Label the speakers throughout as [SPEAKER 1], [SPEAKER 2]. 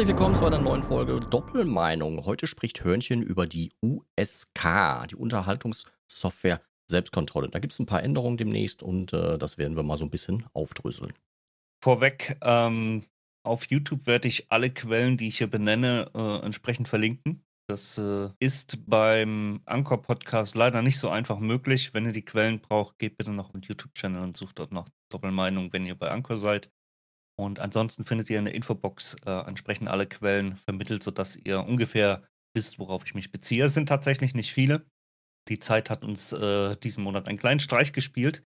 [SPEAKER 1] Herzlich willkommen zu einer neuen Folge Doppelmeinung. Heute spricht Hörnchen über die USK, die Unterhaltungssoftware Selbstkontrolle. Da gibt es ein paar Änderungen demnächst und äh, das werden wir mal so ein bisschen aufdröseln.
[SPEAKER 2] Vorweg, ähm, auf YouTube werde ich alle Quellen, die ich hier benenne, äh, entsprechend verlinken. Das äh, ist beim Anchor-Podcast leider nicht so einfach möglich. Wenn ihr die Quellen braucht, geht bitte noch auf den YouTube-Channel und sucht dort noch Doppelmeinung, wenn ihr bei Anchor seid. Und ansonsten findet ihr in der Infobox äh, entsprechend alle Quellen vermittelt, sodass ihr ungefähr wisst, worauf ich mich beziehe. Es sind tatsächlich nicht viele. Die Zeit hat uns äh, diesen Monat einen kleinen Streich gespielt.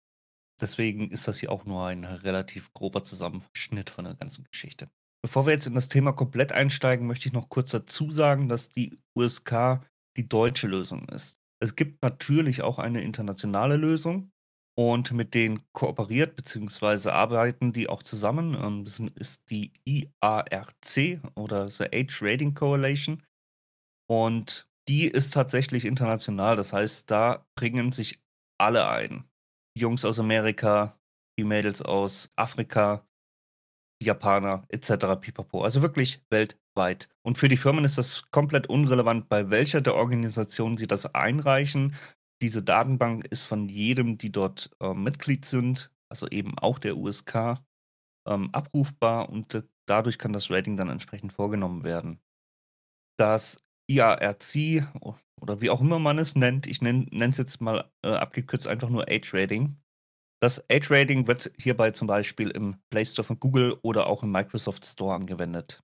[SPEAKER 2] Deswegen ist das hier auch nur ein relativ grober Zusammenschnitt von der ganzen Geschichte. Bevor wir jetzt in das Thema komplett einsteigen, möchte ich noch kurz dazu sagen, dass die USK die deutsche Lösung ist. Es gibt natürlich auch eine internationale Lösung, und mit denen kooperiert bzw. arbeiten die auch zusammen. Ähm, das ist die IARC oder The Age Rating Coalition. Und die ist tatsächlich international. Das heißt, da bringen sich alle ein. Die Jungs aus Amerika, die Mädels aus Afrika, die Japaner etc. pipapo. Also wirklich weltweit. Und für die Firmen ist das komplett unrelevant, bei welcher der Organisationen sie das einreichen diese Datenbank ist von jedem, die dort äh, Mitglied sind, also eben auch der USK, ähm, abrufbar und dadurch kann das Rating dann entsprechend vorgenommen werden. Das IARC oder wie auch immer man es nennt, ich nenne es jetzt mal äh, abgekürzt einfach nur Age Rating. Das Age Rating wird hierbei zum Beispiel im Play Store von Google oder auch im Microsoft Store angewendet.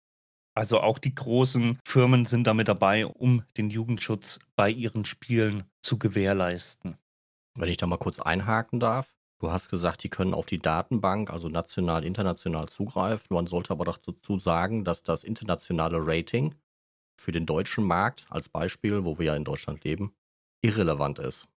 [SPEAKER 2] Also auch die großen Firmen sind damit dabei, um den Jugendschutz bei ihren Spielen zu gewährleisten.
[SPEAKER 1] Wenn ich da mal kurz einhaken darf. Du hast gesagt, die können auf die Datenbank, also national, international zugreifen. Man sollte aber doch dazu sagen, dass das internationale Rating für den deutschen Markt als Beispiel, wo wir ja in Deutschland leben, irrelevant ist.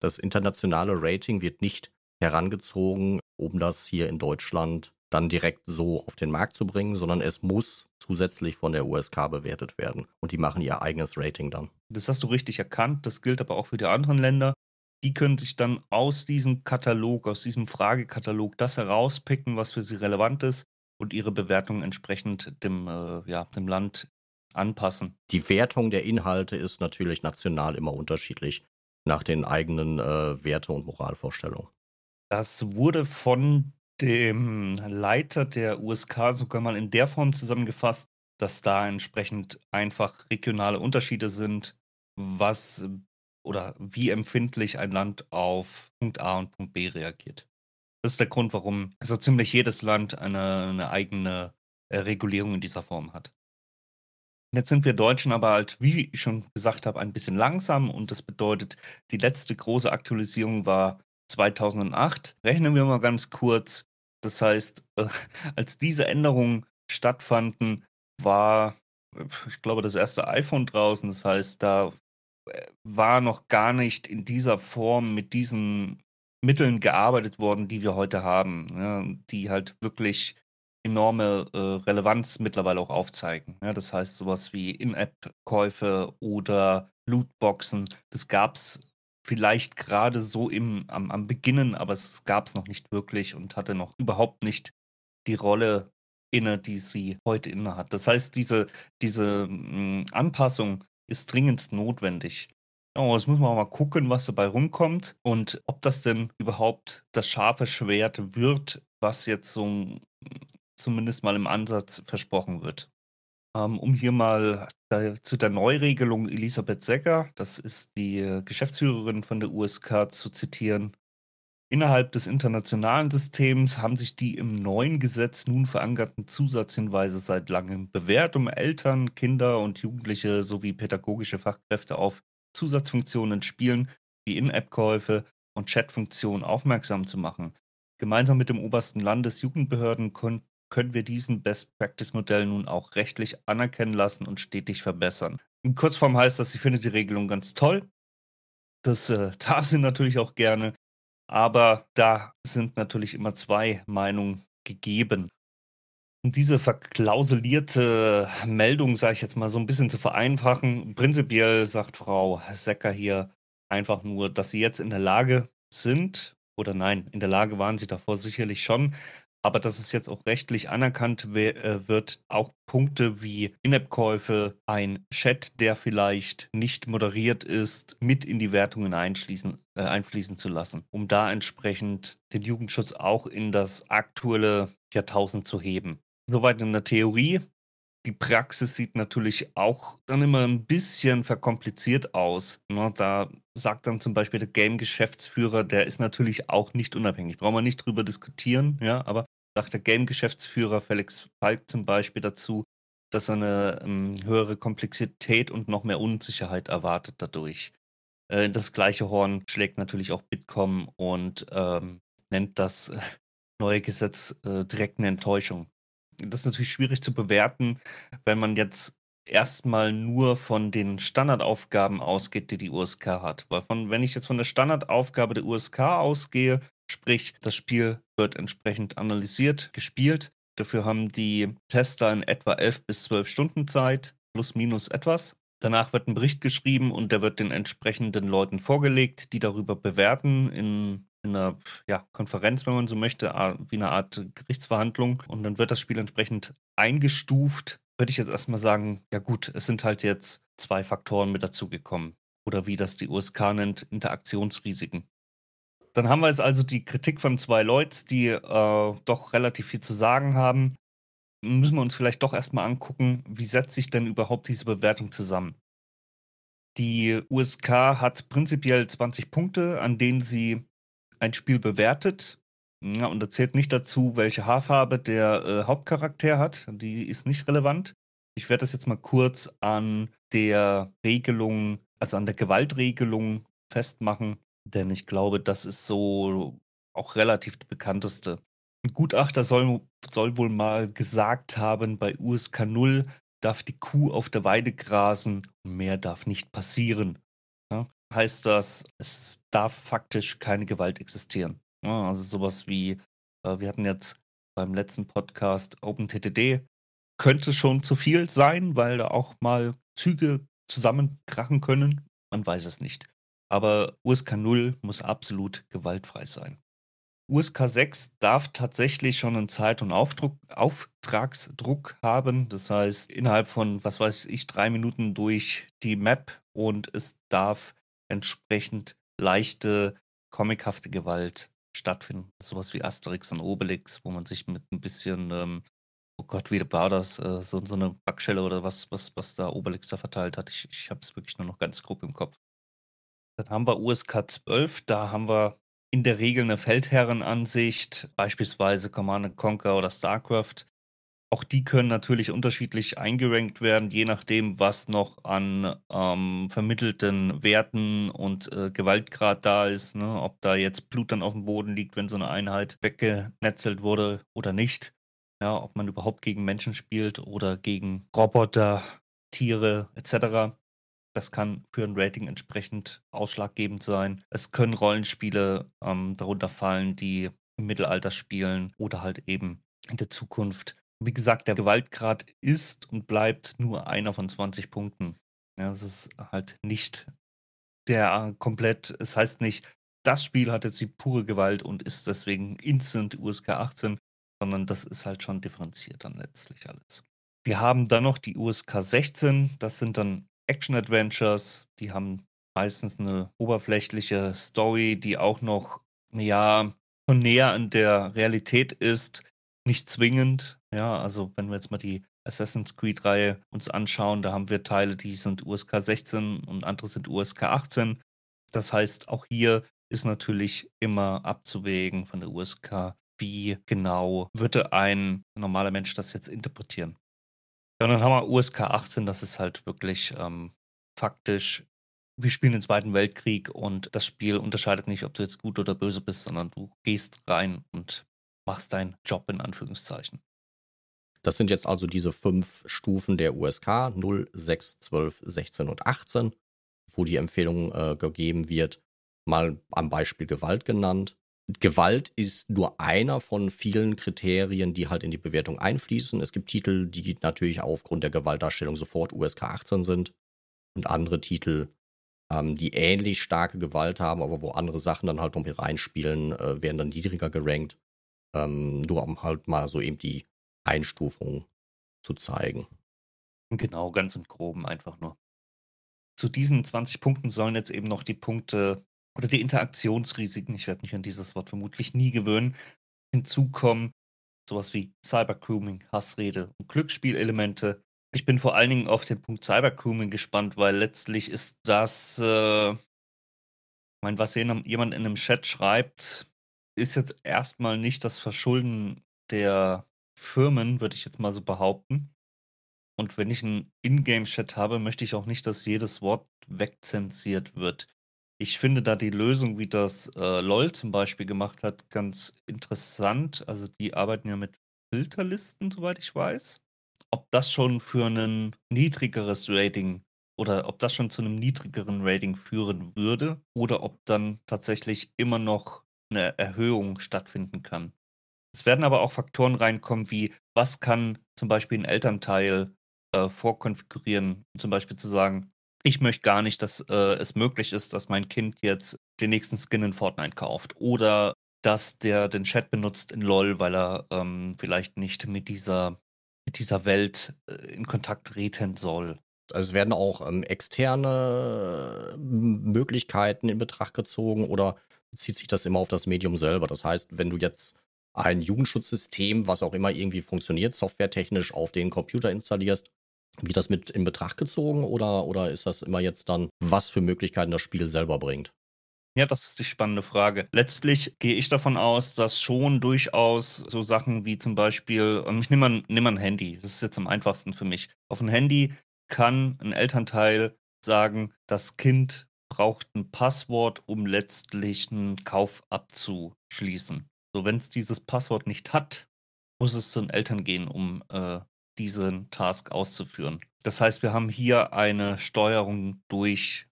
[SPEAKER 1] Das internationale Rating wird nicht herangezogen, um das hier in Deutschland dann direkt so auf den Markt zu bringen, sondern es muss zusätzlich von der USK bewertet werden. Und die machen ihr eigenes Rating dann.
[SPEAKER 2] Das hast du richtig erkannt. Das gilt aber auch für die anderen Länder. Die können sich dann aus diesem Katalog, aus diesem Fragekatalog das herauspicken, was für sie relevant ist und ihre Bewertung entsprechend dem, äh, ja, dem Land anpassen.
[SPEAKER 1] Die Wertung der Inhalte ist natürlich national immer unterschiedlich nach den eigenen äh, Werte- und Moralvorstellungen.
[SPEAKER 2] Das wurde von dem Leiter der USK sogar mal in der Form zusammengefasst, dass da entsprechend einfach regionale Unterschiede sind, was oder wie empfindlich ein Land auf Punkt A und Punkt B reagiert. Das ist der Grund, warum so ziemlich jedes Land eine, eine eigene äh, Regulierung in dieser Form hat. Jetzt sind wir Deutschen aber halt, wie ich schon gesagt habe, ein bisschen langsam und das bedeutet, die letzte große Aktualisierung war 2008. Rechnen wir mal ganz kurz. Das heißt, äh, als diese Änderungen stattfanden, war, ich glaube, das erste iPhone draußen. Das heißt, da äh, war noch gar nicht in dieser Form mit diesen Mitteln gearbeitet worden, die wir heute haben, ja, die halt wirklich enorme äh, Relevanz mittlerweile auch aufzeigen. Ja, das heißt, sowas wie In-App-Käufe oder Lootboxen, das gab es vielleicht gerade so im, am, am Beginnen, aber es gab es noch nicht wirklich und hatte noch überhaupt nicht die Rolle inne, die sie heute inne hat. Das heißt, diese, diese hm, Anpassung ist dringend notwendig. Oh, jetzt muss man mal gucken, was dabei rumkommt und ob das denn überhaupt das scharfe Schwert wird, was jetzt so hm, zumindest mal im Ansatz versprochen wird. Ähm, um hier mal zu der Neuregelung Elisabeth Secker, das ist die äh, Geschäftsführerin von der USK, zu zitieren. Innerhalb des internationalen Systems haben sich die im neuen Gesetz nun verankerten Zusatzhinweise seit langem bewährt, um Eltern, Kinder und Jugendliche sowie pädagogische Fachkräfte auf Zusatzfunktionen in Spielen wie In-App-Käufe und Chatfunktionen aufmerksam zu machen. Gemeinsam mit dem obersten Landesjugendbehörden können wir diesen Best-Practice-Modell nun auch rechtlich anerkennen lassen und stetig verbessern. In Kurzform heißt das, sie findet die Regelung ganz toll. Das äh, darf sie natürlich auch gerne, aber da sind natürlich immer zwei Meinungen gegeben. Um diese verklausulierte Meldung, sage ich jetzt mal, so ein bisschen zu vereinfachen, prinzipiell sagt Frau Secker hier einfach nur, dass sie jetzt in der Lage sind, oder nein, in der Lage waren sie davor sicherlich schon, aber dass es jetzt auch rechtlich anerkannt äh, wird, auch Punkte wie In-App-Käufe, ein Chat, der vielleicht nicht moderiert ist, mit in die Wertungen einschließen, äh, einfließen zu lassen, um da entsprechend den Jugendschutz auch in das aktuelle Jahrtausend zu heben. Soweit in der Theorie. Die Praxis sieht natürlich auch dann immer ein bisschen verkompliziert aus. Ne? Da sagt dann zum Beispiel der Game-Geschäftsführer, der ist natürlich auch nicht unabhängig. Brauchen wir nicht drüber diskutieren, ja, aber sagt der Game-Geschäftsführer Felix Falk zum Beispiel dazu, dass er eine ähm, höhere Komplexität und noch mehr Unsicherheit erwartet dadurch. Äh, das gleiche Horn schlägt natürlich auch Bitkom und ähm, nennt das äh, neue Gesetz äh, direkt eine Enttäuschung das ist natürlich schwierig zu bewerten, wenn man jetzt erstmal nur von den Standardaufgaben ausgeht, die die USK hat. Weil von, wenn ich jetzt von der Standardaufgabe der USK ausgehe, sprich, das Spiel wird entsprechend analysiert, gespielt. Dafür haben die Tester in etwa 11 bis 12 Stunden Zeit, plus minus etwas. Danach wird ein Bericht geschrieben und der wird den entsprechenden Leuten vorgelegt, die darüber bewerten in in einer ja, Konferenz, wenn man so möchte, wie eine Art Gerichtsverhandlung. Und dann wird das Spiel entsprechend eingestuft. Würde ich jetzt erstmal sagen, ja gut, es sind halt jetzt zwei Faktoren mit dazugekommen. Oder wie das die USK nennt, Interaktionsrisiken. Dann haben wir jetzt also die Kritik von zwei Leuten, die äh, doch relativ viel zu sagen haben. Müssen wir uns vielleicht doch erstmal angucken, wie setzt sich denn überhaupt diese Bewertung zusammen? Die USK hat prinzipiell 20 Punkte, an denen sie ein Spiel bewertet. Ja, und da zählt nicht dazu, welche Haarfarbe der äh, Hauptcharakter hat. Die ist nicht relevant. Ich werde das jetzt mal kurz an der Regelung, also an der Gewaltregelung festmachen, denn ich glaube, das ist so auch relativ die bekannteste. Ein Gutachter soll, soll wohl mal gesagt haben, bei USK 0 darf die Kuh auf der Weide grasen mehr darf nicht passieren. Ja? Heißt das, es darf faktisch keine Gewalt existieren. Ja, also sowas wie, äh, wir hatten jetzt beim letzten Podcast OpenTTD, könnte schon zu viel sein, weil da auch mal Züge zusammenkrachen können. Man weiß es nicht. Aber USK 0 muss absolut gewaltfrei sein. USK 6 darf tatsächlich schon einen Zeit- und Aufdruck, Auftragsdruck haben. Das heißt, innerhalb von, was weiß ich, drei Minuten durch die Map und es darf entsprechend leichte, comichafte Gewalt stattfinden. Sowas wie Asterix und Obelix, wo man sich mit ein bisschen, ähm, oh Gott, wie war das, äh, so, so eine Backschelle oder was, was, was da Obelix da verteilt hat. Ich, ich habe es wirklich nur noch ganz grob im Kopf. Dann haben wir USK 12, da haben wir in der Regel eine Feldherrenansicht, beispielsweise Command Conquer oder StarCraft. Auch die können natürlich unterschiedlich eingerankt werden, je nachdem, was noch an ähm, vermittelten Werten und äh, Gewaltgrad da ist. Ne? Ob da jetzt Blut dann auf dem Boden liegt, wenn so eine Einheit weggenetzelt wurde oder nicht. Ja, ob man überhaupt gegen Menschen spielt oder gegen Roboter, Tiere etc. Das kann für ein Rating entsprechend ausschlaggebend sein. Es können Rollenspiele ähm, darunter fallen, die im Mittelalter spielen oder halt eben in der Zukunft wie gesagt, der Gewaltgrad ist und bleibt nur einer von 20 Punkten. Ja, das ist halt nicht der komplett, es heißt nicht, das Spiel hat jetzt die pure Gewalt und ist deswegen instant USK 18, sondern das ist halt schon differenziert dann letztlich alles. Wir haben dann noch die USK 16, das sind dann Action-Adventures, die haben meistens eine oberflächliche Story, die auch noch, ja, schon näher an der Realität ist, nicht zwingend. Ja, also wenn wir jetzt mal die Assassin's Creed-Reihe uns anschauen, da haben wir Teile, die sind USK 16 und andere sind USK 18. Das heißt, auch hier ist natürlich immer abzuwägen von der USK, wie genau würde ein normaler Mensch das jetzt interpretieren. Ja, dann haben wir USK 18, das ist halt wirklich ähm, faktisch, wir spielen den Zweiten Weltkrieg und das Spiel unterscheidet nicht, ob du jetzt gut oder böse bist, sondern du gehst rein und machst deinen Job in Anführungszeichen.
[SPEAKER 1] Das sind jetzt also diese fünf Stufen der USK 0, 6, 12, 16 und 18, wo die Empfehlung äh, gegeben wird, mal am Beispiel Gewalt genannt. Gewalt ist nur einer von vielen Kriterien, die halt in die Bewertung einfließen. Es gibt Titel, die natürlich aufgrund der Gewaltdarstellung sofort USK 18 sind und andere Titel, ähm, die ähnlich starke Gewalt haben, aber wo andere Sachen dann halt noch mit reinspielen, äh, werden dann niedriger gerankt. Ähm, nur um halt mal so eben die Einstufung zu zeigen.
[SPEAKER 2] Genau, ganz im Groben einfach nur. Zu diesen 20 Punkten sollen jetzt eben noch die Punkte oder die Interaktionsrisiken, ich werde mich an dieses Wort vermutlich nie gewöhnen, hinzukommen. Sowas wie Cybergrooming, Hassrede und Glücksspielelemente. Ich bin vor allen Dingen auf den Punkt Cybergrooming gespannt, weil letztlich ist das, äh, ich meine, was jemand in einem Chat schreibt, ist jetzt erstmal nicht das Verschulden der Firmen, würde ich jetzt mal so behaupten. Und wenn ich einen Ingame-Chat habe, möchte ich auch nicht, dass jedes Wort wegzensiert wird. Ich finde da die Lösung, wie das äh, LOL zum Beispiel gemacht hat, ganz interessant. Also die arbeiten ja mit Filterlisten, soweit ich weiß. Ob das schon für ein niedrigeres Rating oder ob das schon zu einem niedrigeren Rating führen würde oder ob dann tatsächlich immer noch eine Erhöhung stattfinden kann. Es werden aber auch Faktoren reinkommen, wie was kann zum Beispiel ein Elternteil äh, vorkonfigurieren, zum Beispiel zu sagen, ich möchte gar nicht, dass äh, es möglich ist, dass mein Kind jetzt den nächsten Skin in Fortnite kauft oder dass der den Chat benutzt in LOL, weil er ähm, vielleicht nicht mit dieser, mit dieser Welt äh, in Kontakt treten soll.
[SPEAKER 1] Also es werden auch ähm, externe Möglichkeiten in Betracht gezogen oder bezieht sich das immer auf das Medium selber? Das heißt, wenn du jetzt ein Jugendschutzsystem, was auch immer irgendwie funktioniert, softwaretechnisch auf den Computer installierst, wird das mit in Betracht gezogen oder, oder ist das immer jetzt dann, was für Möglichkeiten das Spiel selber bringt?
[SPEAKER 2] Ja, das ist die spannende Frage. Letztlich gehe ich davon aus, dass schon durchaus so Sachen wie zum Beispiel, ich nehme mal, nehm mal ein Handy, das ist jetzt am einfachsten für mich. Auf ein Handy kann ein Elternteil sagen, das Kind braucht ein Passwort, um letztlich einen Kauf abzuschließen. So, wenn es dieses Passwort nicht hat, muss es zu den Eltern gehen, um äh, diesen Task auszuführen. Das heißt, wir haben hier eine Steuerung durch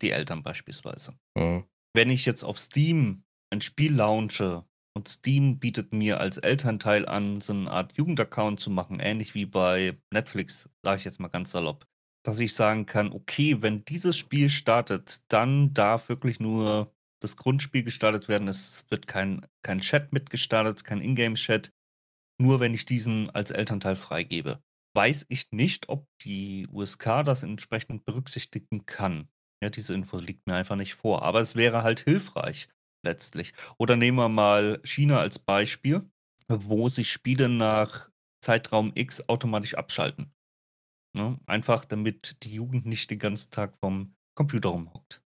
[SPEAKER 2] die Eltern beispielsweise. Mhm. Wenn ich jetzt auf Steam ein Spiel launche und Steam bietet mir als Elternteil an, so eine Art Jugendaccount zu machen, ähnlich wie bei Netflix, sage ich jetzt mal ganz salopp, dass ich sagen kann, okay, wenn dieses Spiel startet, dann darf wirklich nur das Grundspiel gestartet werden. Es wird kein, kein Chat mitgestartet, kein Ingame-Chat nur wenn ich diesen als Elternteil freigebe. Weiß ich nicht, ob die USK das entsprechend berücksichtigen kann. Ja, diese Info liegt mir einfach nicht vor. Aber es wäre halt hilfreich letztlich. Oder nehmen wir mal China als Beispiel, wo sich Spiele nach Zeitraum X automatisch abschalten. Ne? Einfach damit die Jugend nicht den ganzen Tag vom Computer rumhockt.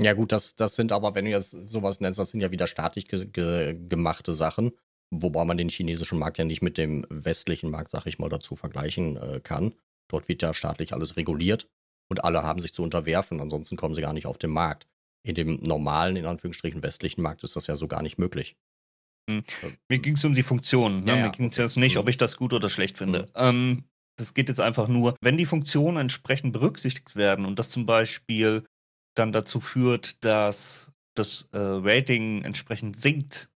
[SPEAKER 1] Ja, gut, das, das sind aber, wenn du jetzt sowas nennst, das sind ja wieder staatlich ge ge gemachte Sachen. Wobei man den chinesischen Markt ja nicht mit dem westlichen Markt, sag ich mal, dazu vergleichen äh, kann. Dort wird ja staatlich alles reguliert und alle haben sich zu unterwerfen, ansonsten kommen sie gar nicht auf den Markt. In dem normalen, in Anführungsstrichen, westlichen Markt ist das ja so gar nicht möglich.
[SPEAKER 2] Hm. Mir ging es um die Funktion. Ne? Ja, Mir ging es okay. jetzt nicht, ob mhm. ich das gut oder schlecht finde. Mhm. Ähm, das geht jetzt einfach nur, wenn die Funktionen entsprechend berücksichtigt werden und das zum Beispiel dann dazu führt, dass das äh, Rating entsprechend sinkt,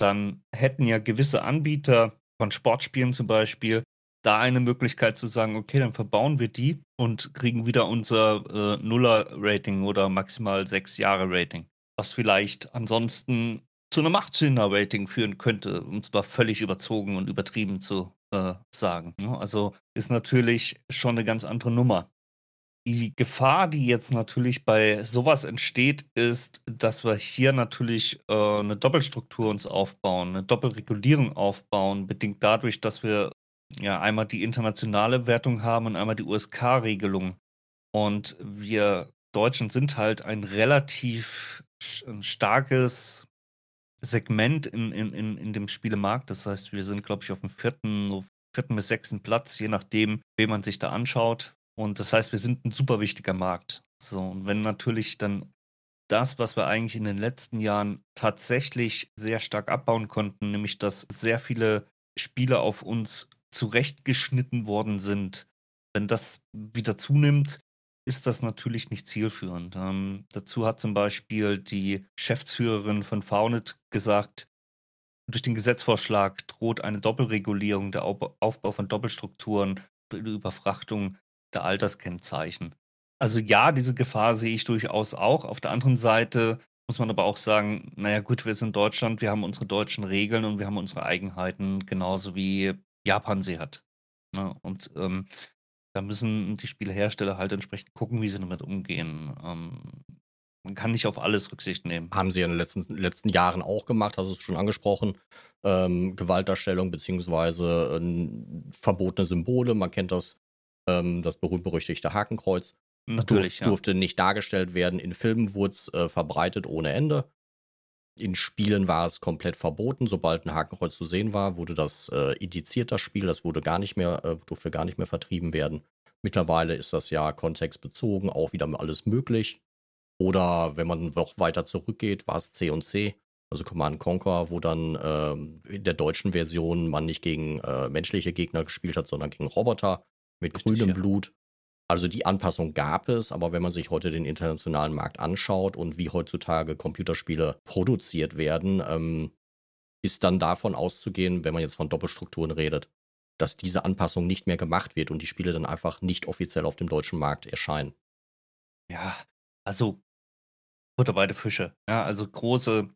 [SPEAKER 2] dann hätten ja gewisse Anbieter von Sportspielen zum Beispiel da eine Möglichkeit zu sagen, okay, dann verbauen wir die und kriegen wieder unser äh, Nuller-Rating oder maximal sechs Jahre Rating. Was vielleicht ansonsten zu einem 18er-Rating führen könnte, um zwar völlig überzogen und übertrieben zu äh, sagen. Ne? Also ist natürlich schon eine ganz andere Nummer. Die Gefahr, die jetzt natürlich bei sowas entsteht, ist, dass wir hier natürlich äh, eine Doppelstruktur uns aufbauen, eine Doppelregulierung aufbauen, bedingt dadurch, dass wir ja einmal die internationale Wertung haben und einmal die USK-Regelung. Und wir Deutschen sind halt ein relativ starkes Segment in, in, in, in dem Spielemarkt. Das heißt, wir sind, glaube ich, auf dem vierten, vierten bis sechsten Platz, je nachdem, wen man sich da anschaut. Und das heißt, wir sind ein super wichtiger Markt. So, und wenn natürlich dann das, was wir eigentlich in den letzten Jahren tatsächlich sehr stark abbauen konnten, nämlich dass sehr viele Spiele auf uns zurechtgeschnitten worden sind, wenn das wieder zunimmt, ist das natürlich nicht zielführend. Ähm, dazu hat zum Beispiel die Geschäftsführerin von Faunet gesagt, durch den Gesetzvorschlag droht eine Doppelregulierung, der Aufbau von Doppelstrukturen, Überfrachtung der Alterskennzeichen. Also ja, diese Gefahr sehe ich durchaus auch. Auf der anderen Seite muss man aber auch sagen, na ja gut, wir sind Deutschland, wir haben unsere deutschen Regeln und wir haben unsere Eigenheiten, genauso wie Japan sie hat, ne? Und, ähm, da müssen die Spielehersteller halt entsprechend gucken, wie sie damit umgehen. Ähm, man kann nicht auf alles Rücksicht nehmen.
[SPEAKER 1] Haben sie in den letzten letzten Jahren auch gemacht, hast du's schon angesprochen. Ähm, Gewaltdarstellung beziehungsweise, ähm, verbotene Symbole. Man kennt das, ähm, das berühmt-berüchtigte Hakenkreuz.
[SPEAKER 2] Natürlich,
[SPEAKER 1] Durf
[SPEAKER 2] ja.
[SPEAKER 1] durfte nicht dargestellt werden. In Filmen wurd's, äh, verbreitet ohne Ende. In Spielen war es komplett verboten. Sobald ein Hakenkreuz zu sehen war, wurde das, äh, indiziert, das Spiel. Das wurde gar nicht mehr äh, durfte gar nicht mehr vertrieben werden. Mittlerweile ist das ja kontextbezogen auch wieder alles möglich. Oder wenn man noch weiter zurückgeht, war's C&C, also Command& Conquer, wo dann, ähm, in der deutschen Version man nicht gegen, äh, menschliche Gegner gespielt hat, sondern gegen Roboter mit
[SPEAKER 2] Richtig,
[SPEAKER 1] grünem
[SPEAKER 2] ja.
[SPEAKER 1] Blut. Also, die Anpassung gab es, aber wenn man sich heute den internationalen Markt anschaut und wie heutzutage Computerspiele produziert werden, ähm, ist dann davon auszugehen, wenn man jetzt von Doppelstrukturen redet, dass diese Anpassung nicht mehr gemacht wird und die Spiele dann einfach nicht offiziell auf dem deutschen Markt erscheinen.
[SPEAKER 2] Ja, also Butter bei Fische, ja, also große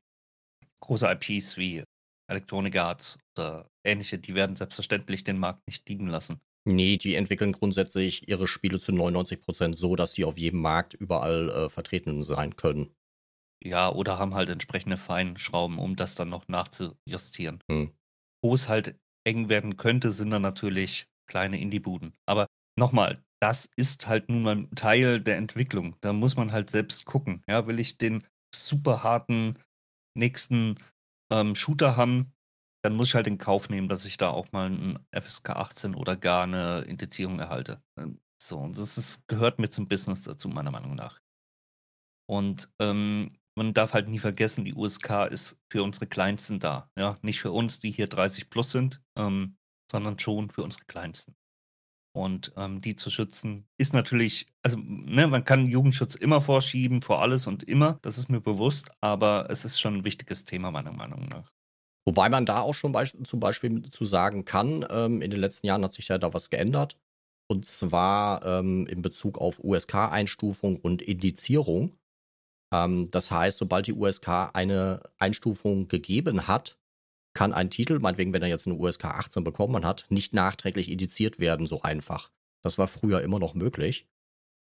[SPEAKER 2] große IPs wie Electronic Arts oder ähnliche, die werden selbstverständlich den Markt nicht liegen lassen.
[SPEAKER 1] Ne, die entwickeln grundsätzlich ihre Spiele zu 99% so, dass sie auf jedem Markt überall, äh, vertreten sein können.
[SPEAKER 2] Ja, oder haben halt entsprechende Feinschrauben, um das dann noch nachzujustieren.
[SPEAKER 1] Mhm.
[SPEAKER 2] Wo es halt eng werden könnte, sind dann natürlich kleine Indiebuden. Aber noch mal, das ist halt nun mal Teil der Entwicklung. Da muss man halt selbst gucken, ja? Will ich den super harten nächsten, ähm, Shooter haben, dann muss ich halt in Kauf nehmen, dass ich da auch mal 'n FSK 18 oder gar 'ne Indizierung erhalte. Ähm, so, und das ist gehört mit zum Business dazu, meiner Meinung nach. Und, ähm, man darf halt nie vergessen, die USK ist für unsere Kleinsten da, ja? Nicht für uns, die hier 30 plus sind, ähm, sondern schon für unsere Kleinsten. Und, ähm, die zu schützen, ist natürlich also, ne, man kann Jugendschutz immer vorschieben vor alles und immer, das ist mir bewusst, aber es ist schon 'n wichtiges Thema meiner Meinung nach.
[SPEAKER 1] Wobei man da auch schon beisch zum Beispiel zu sagen kann, ähm, in den letzten Jahren hat sich ja da was geändert. Und zwar, ähm, in Bezug auf USK-Einstufung und Indizierung. Ähm, das heißt, sobald die USK eine Einstufung gegeben hat, kann ein Titel, meinetwegen, wenn er jetzt 'ne USK 18 bekommen hat, nicht nachträglich indiziert werden so einfach. Das war früher immer noch möglich.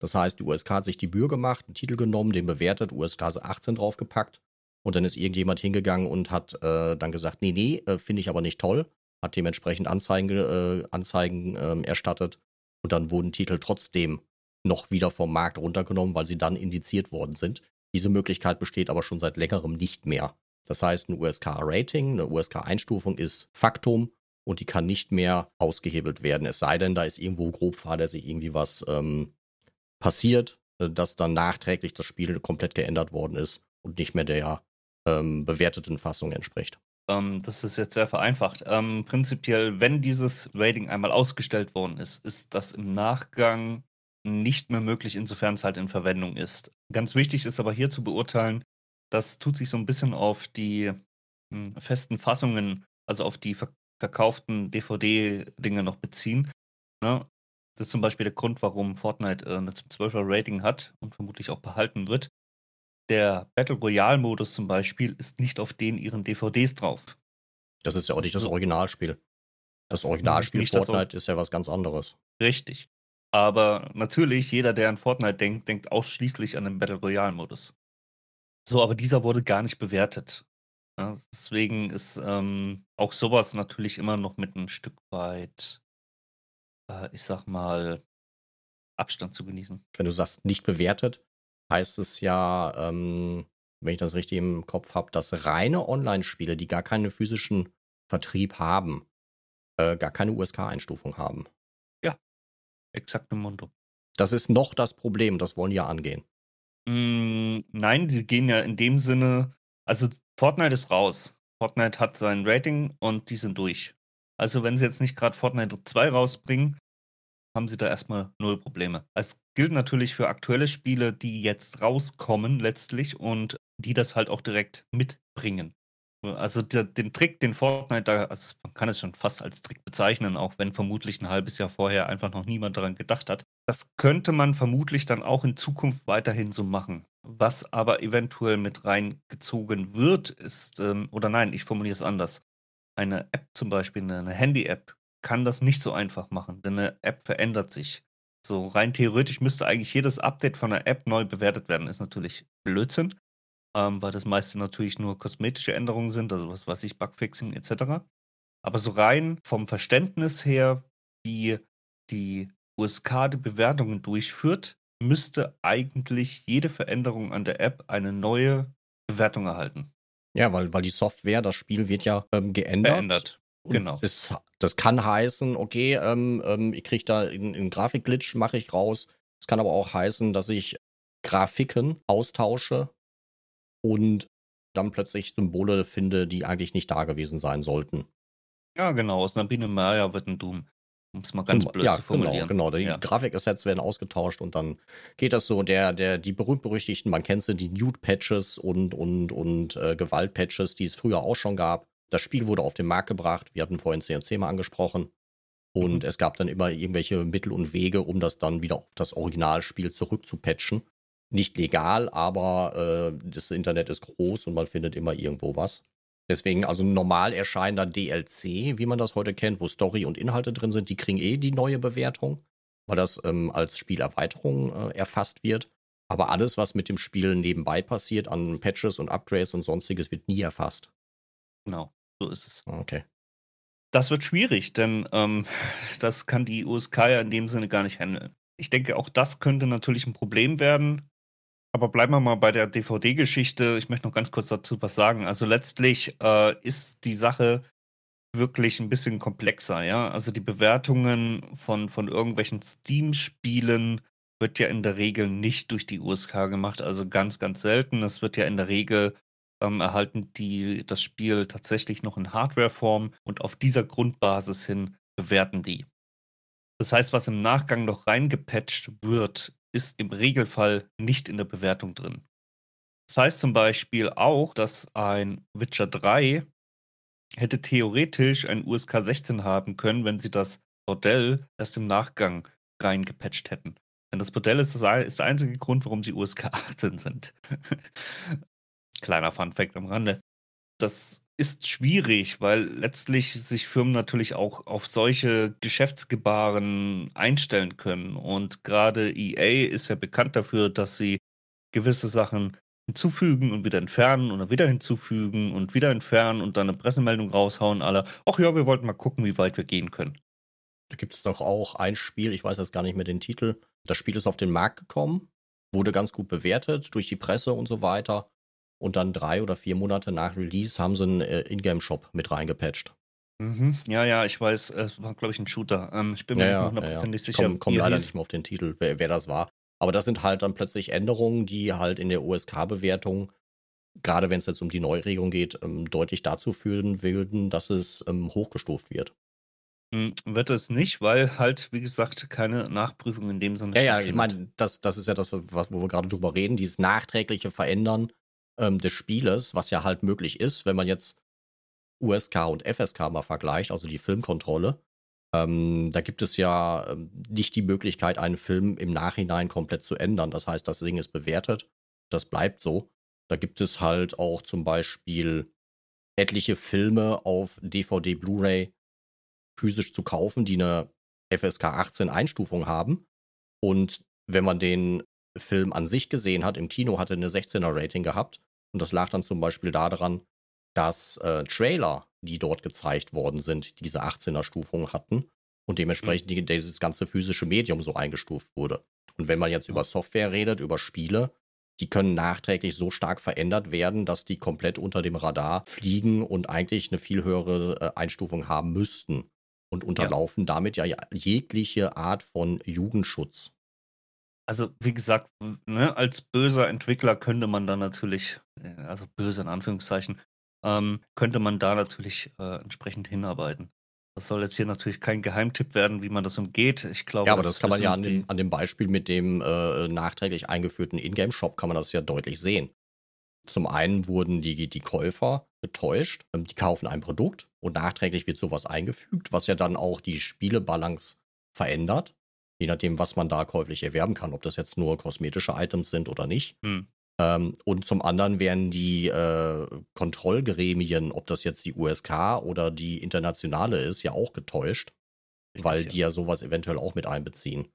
[SPEAKER 1] Das heißt, die USK hat sich die Mühe gemacht, 'n Titel genommen, den bewertet, USK 18 draufgepackt und dann ist irgendjemand hingegangen und hat, äh, dann gesagt: „Ne, ne, äh, finde ich aber nicht toll.“ Hat dementsprechend Anzeigen ge äh, Anzeigen, ähm, erstattet und dann wurden Titel trotzdem noch wieder vom Markt runtergenommen, weil sie dann indiziert worden sind. Diese Möglichkeit besteht aber schon seit Längerem nicht mehr. Das heißt, 'n USK-Rating, 'ne USK-Einstufung ist Faktum und die kann nicht mehr ausgehebelt werden. Es sei denn, da ist irgendwo grob fahrlässig irgendwie was, ähm, passiert, äh, dass dann nachträglich das Spiel komplett geändert worden ist und nicht mehr der, ähm, bewerteten Fassung entspricht.
[SPEAKER 2] Ähm, das ist jetzt sehr vereinfacht. Ähm, prinzipiell, wenn dieses Rating einmal ausgestellt worden ist, ist das im Nachgang nicht mehr möglich, insofern es halt in Verwendung ist. Ganz wichtig ist aber hier zu beurteilen, das tut sich so 'n bisschen auf die, hm, festen Fassungen, also auf die ver verkauften DVD-Dinger noch beziehen, ne? Das ist zum Beispiel der Grund, warum Fortnite, äh, 'ne zum 12er Rating hat und vermutlich auch behalten wird. Der Battle Royale-Modus zum Beispiel ist nicht auf den ihren DVDs drauf.
[SPEAKER 1] Das ist ja auch nicht das
[SPEAKER 2] So.
[SPEAKER 1] Originalspiel. Das
[SPEAKER 2] Das
[SPEAKER 1] Originalspiel
[SPEAKER 2] nicht das Or
[SPEAKER 1] Fortnite ist ja was ganz anderes.
[SPEAKER 2] Richtig. Aber natürlich, jeder, der an Fortnite denkt, denkt ausschließlich an den Battle Royale-Modus. So, aber dieser wurde gar nicht bewertet, ne? Deswegen ist, ähm, auch so was natürlich immer noch mit 'n Stück weit, äh, ich sage mal, Abstand zu genießen.
[SPEAKER 1] Wenn du sagst, nicht bewertet, heißt es ja, ähm, wenn ich das richtig im Kopf habe, dass reine Online-Spiele, die gar keinen physischen Vertrieb haben, äh, gar keine USK-Einstufung haben.
[SPEAKER 2] Ja, exaktemundo.
[SPEAKER 1] Das ist noch das Problem, das wollen die ja angehen.
[SPEAKER 2] Hm, nein, sie gehen ja in dem Sinne also Fortnite ist raus. Fortnite hat sein Rating und die sind durch. Also, wenn sie jetzt nicht grad Fortnite 2 rausbringen, haben sie da erst mal 0 Probleme. Es gilt natürlich für aktuelle Spiele, die jetzt rauskommen letztlich und die das halt auch direkt mitbringen. Also der den Trick, den Fortnite da also man kann es schon fast als Trick bezeichnen, auch wenn vermutlich 'n halbes Jahr vorher einfach noch niemand daran gedacht hat. Das könnte man vermutlich dann auch in Zukunft weiterhin so machen. Was aber eventuell mit reingezogen wird, ist, ähm, oder nein, ich formuliere es anders. Eine App zum Beispiel, eine Handy-App, kann das nicht so einfach machen, denn eine App verändert sich. So rein theoretisch müsste eigentlich jedes Update von einer App neu bewertet werden. Ist natürlich Blödsinn, ähm, weil das meiste natürlich nur kosmetische Änderungen sind, also was weiß ich, Bugfixing etc. Aber so rein vom Verständnis her, wie die USK die Bewertungen durchführt, müsste eigentlich jede Veränderung an der App eine neue Bewertung erhalten.
[SPEAKER 1] Ja, weil, weil die Software, das Spiel wird ja ähm, geändert.
[SPEAKER 2] Verändert. Genau.
[SPEAKER 1] Das, das, kann heißen, okay, ähm, ähm, ich kriege da einen Grafikglitch, mache ich raus. Es kann aber auch heißen, dass ich Grafiken austausche und dann plötzlich Symbole finde, die eigentlich nicht da gewesen sein sollten.
[SPEAKER 2] Ja, genau. Aus einer Biene Maya wird ein Doom. Um es mal ganz Zum, blöd
[SPEAKER 1] ja,
[SPEAKER 2] zu formulieren.
[SPEAKER 1] Genau, genau. Die ja. Grafikassets werden ausgetauscht und dann geht das so. Der, der, die berühmt-berüchtigten, man kennt sie, die Nude-Patches und, und, und äh, Gewalt-Patches, die es früher auch schon gab. Das Spiel wurde auf den Markt gebracht. Wir hatten vorhin CNC mal angesprochen. Und mhm. es gab dann immer irgendwelche Mittel und Wege, um das dann wieder auf das Originalspiel zurückzupatchen. Nicht legal, aber äh, das Internet ist groß und man findet immer irgendwo was. Deswegen, also normal erscheinender DLC, wie man das heute kennt, wo Story und Inhalte drin sind, die kriegen eh die neue Bewertung, weil das ähm, als Spielerweiterung äh, erfasst wird. Aber alles, was mit dem Spiel nebenbei passiert, an Patches und Upgrades und sonstiges, wird nie erfasst.
[SPEAKER 2] Genau, so ist es.
[SPEAKER 1] Okay.
[SPEAKER 2] Das wird schwierig, denn ähm, das kann die USK ja in dem Sinne gar nicht handeln. Ich denke, auch das könnte natürlich ein Problem werden. Aber bleiben wir mal bei der DVD-Geschichte. Ich möchte noch ganz kurz dazu was sagen. Also letztlich äh, ist die Sache wirklich ein bisschen komplexer, ja. Also die Bewertungen von, von irgendwelchen Steam-Spielen wird ja in der Regel nicht durch die USK gemacht, also ganz, ganz selten. Es wird ja in der Regel ähm, erhalten die das Spiel tatsächlich noch in Hardwareform und auf dieser Grundbasis hin bewerten die. Das heißt, was im Nachgang noch reingepatcht wird, ist im Regelfall nicht in der Bewertung drin. Das heißt zum Beispiel auch, dass ein Witcher 3 hätte theoretisch ein USK 16 haben können, wenn sie das Modell erst im Nachgang reingepatcht hätten. Denn das Modell ist, das, ist der einzige Grund, warum sie USK 18 sind. Kleiner Fun-Fact am Rande. Das ist schwierig, weil letztlich sich Firmen natürlich auch auf solche Geschäftsgebaren einstellen können. Und gerade EA ist ja bekannt dafür, dass sie gewisse Sachen hinzufügen und wieder entfernen oder wieder hinzufügen und wieder entfernen und dann eine Pressemeldung raushauen, alle, ach ja, wir wollten mal gucken, wie weit wir gehen können.
[SPEAKER 1] Da gibt es doch auch ein Spiel, ich weiß jetzt gar nicht mehr den Titel. Das Spiel ist auf den Markt gekommen, wurde ganz gut bewertet durch die Presse und so weiter. Und dann drei oder vier Monate nach Release haben sie einen äh, Ingame-Shop mit reingepatcht.
[SPEAKER 2] Mhm. Ja, ja, ich weiß, es war, glaube ich, ein Shooter. Ähm, ich bin mir
[SPEAKER 1] ja,
[SPEAKER 2] nicht hundertprozentig
[SPEAKER 1] ja,
[SPEAKER 2] sicher.
[SPEAKER 1] Komm, komm leider nicht mehr auf den Titel, wer, wer, das war. Aber das sind halt dann plötzlich Änderungen, die halt in der USK-Bewertung, gerade wenn es jetzt um die Neuregung geht, ähm, deutlich dazu führen würden, dass es ähm, hochgestuft wird.
[SPEAKER 2] Hm, wird es nicht, weil halt, wie gesagt, keine Nachprüfung in dem Sinne
[SPEAKER 1] Ja, ja, ich meine, das, das ist ja das, was, wo wir gerade drüber reden, dieses nachträgliche Verändern ähm, des Spieles, was ja halt möglich ist, wenn man jetzt USK und FSK mal vergleicht, also die Filmkontrolle. Ähm, da gibt es ja ähm, nicht die Möglichkeit, einen Film im Nachhinein komplett zu ändern. Das heißt, das Ding ist bewertet, das bleibt so. Da gibt es halt auch zum Beispiel etliche Filme auf DVD, Blu-ray physisch zu kaufen, die eine FSK 18 Einstufung haben. Und wenn man den Film an sich gesehen hat, im Kino hatte eine 16er Rating gehabt. Und das lag dann zum Beispiel daran, dass äh, Trailer, die dort gezeigt worden sind, diese 18er Stufung hatten und dementsprechend mhm. die, dieses ganze physische Medium so eingestuft wurde. Und wenn man jetzt über Software redet, über Spiele, die können nachträglich so stark verändert werden, dass die komplett unter dem Radar fliegen und eigentlich eine viel höhere äh, Einstufung haben müssten und unterlaufen ja. damit ja jegliche Art von Jugendschutz.
[SPEAKER 2] Also, wie gesagt, ne, als böser Entwickler könnte man da natürlich, äh, also böse in Anführungszeichen, ähm, könnte man da natürlich äh, entsprechend hinarbeiten. Das soll jetzt hier natürlich kein Geheimtipp werden, wie man das umgeht. Ich glaube,
[SPEAKER 1] Ja, aber das kann man ja an dem, an dem Beispiel mit dem äh, nachträglich eingeführten Ingame-Shop kann man das ja deutlich sehen. Zum einen wurden die, die Käufer getäuscht, ähm, die kaufen ein Produkt und nachträglich wird sowas eingefügt, was ja dann auch die Spielebalance verändert Je nachdem, was man da käuflich erwerben kann, ob das jetzt nur kosmetische Items sind oder nicht.
[SPEAKER 2] Hm.
[SPEAKER 1] Ähm, und zum anderen werden die äh, Kontrollgremien, ob das jetzt die USK oder die internationale ist, ja auch getäuscht,
[SPEAKER 2] Richtig,
[SPEAKER 1] weil
[SPEAKER 2] ja.
[SPEAKER 1] die ja sowas eventuell auch mit einbeziehen.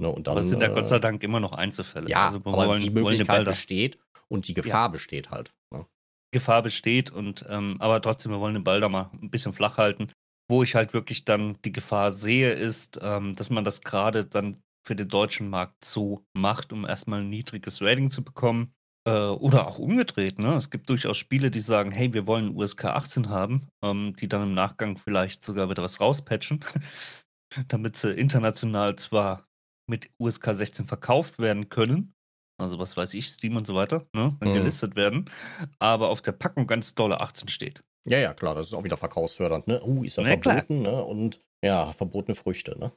[SPEAKER 1] Ne, und dann,
[SPEAKER 2] Aber es sind ja Gott sei
[SPEAKER 1] äh,
[SPEAKER 2] Dank immer noch Einzelfälle.
[SPEAKER 1] ja,
[SPEAKER 2] also
[SPEAKER 1] aber
[SPEAKER 2] wollen,
[SPEAKER 1] die Möglichkeit besteht und die Gefahr besteht halt. Ne?
[SPEAKER 2] Gefahr besteht und ähm, aber trotzdem, wir wollen den Ball da mal ein bisschen flach halten. Wo ich halt wirklich dann die Gefahr sehe, ist, ähm, dass man das gerade dann für den deutschen Markt so macht, um erstmal ein niedriges Rating zu bekommen. Äh, oder auch umgedreht, ne? Es gibt durchaus Spiele, die sagen, hey, wir wollen USK 18 haben, ähm, die dann im Nachgang vielleicht sogar wieder was rauspatchen, damit sie international zwar mit USK 16 verkauft werden können, also was weiß ich, Steam und so weiter, ne, dann
[SPEAKER 1] Mhm.
[SPEAKER 2] gelistet werden, aber auf der Packung ganz dolle 18 steht.
[SPEAKER 1] Ja, ja, klar, das ist auch wieder verkaufsfördernd. Ne? Uh, ist ja
[SPEAKER 2] klar.
[SPEAKER 1] verboten, ne? Und ja, verbotene Früchte, ne?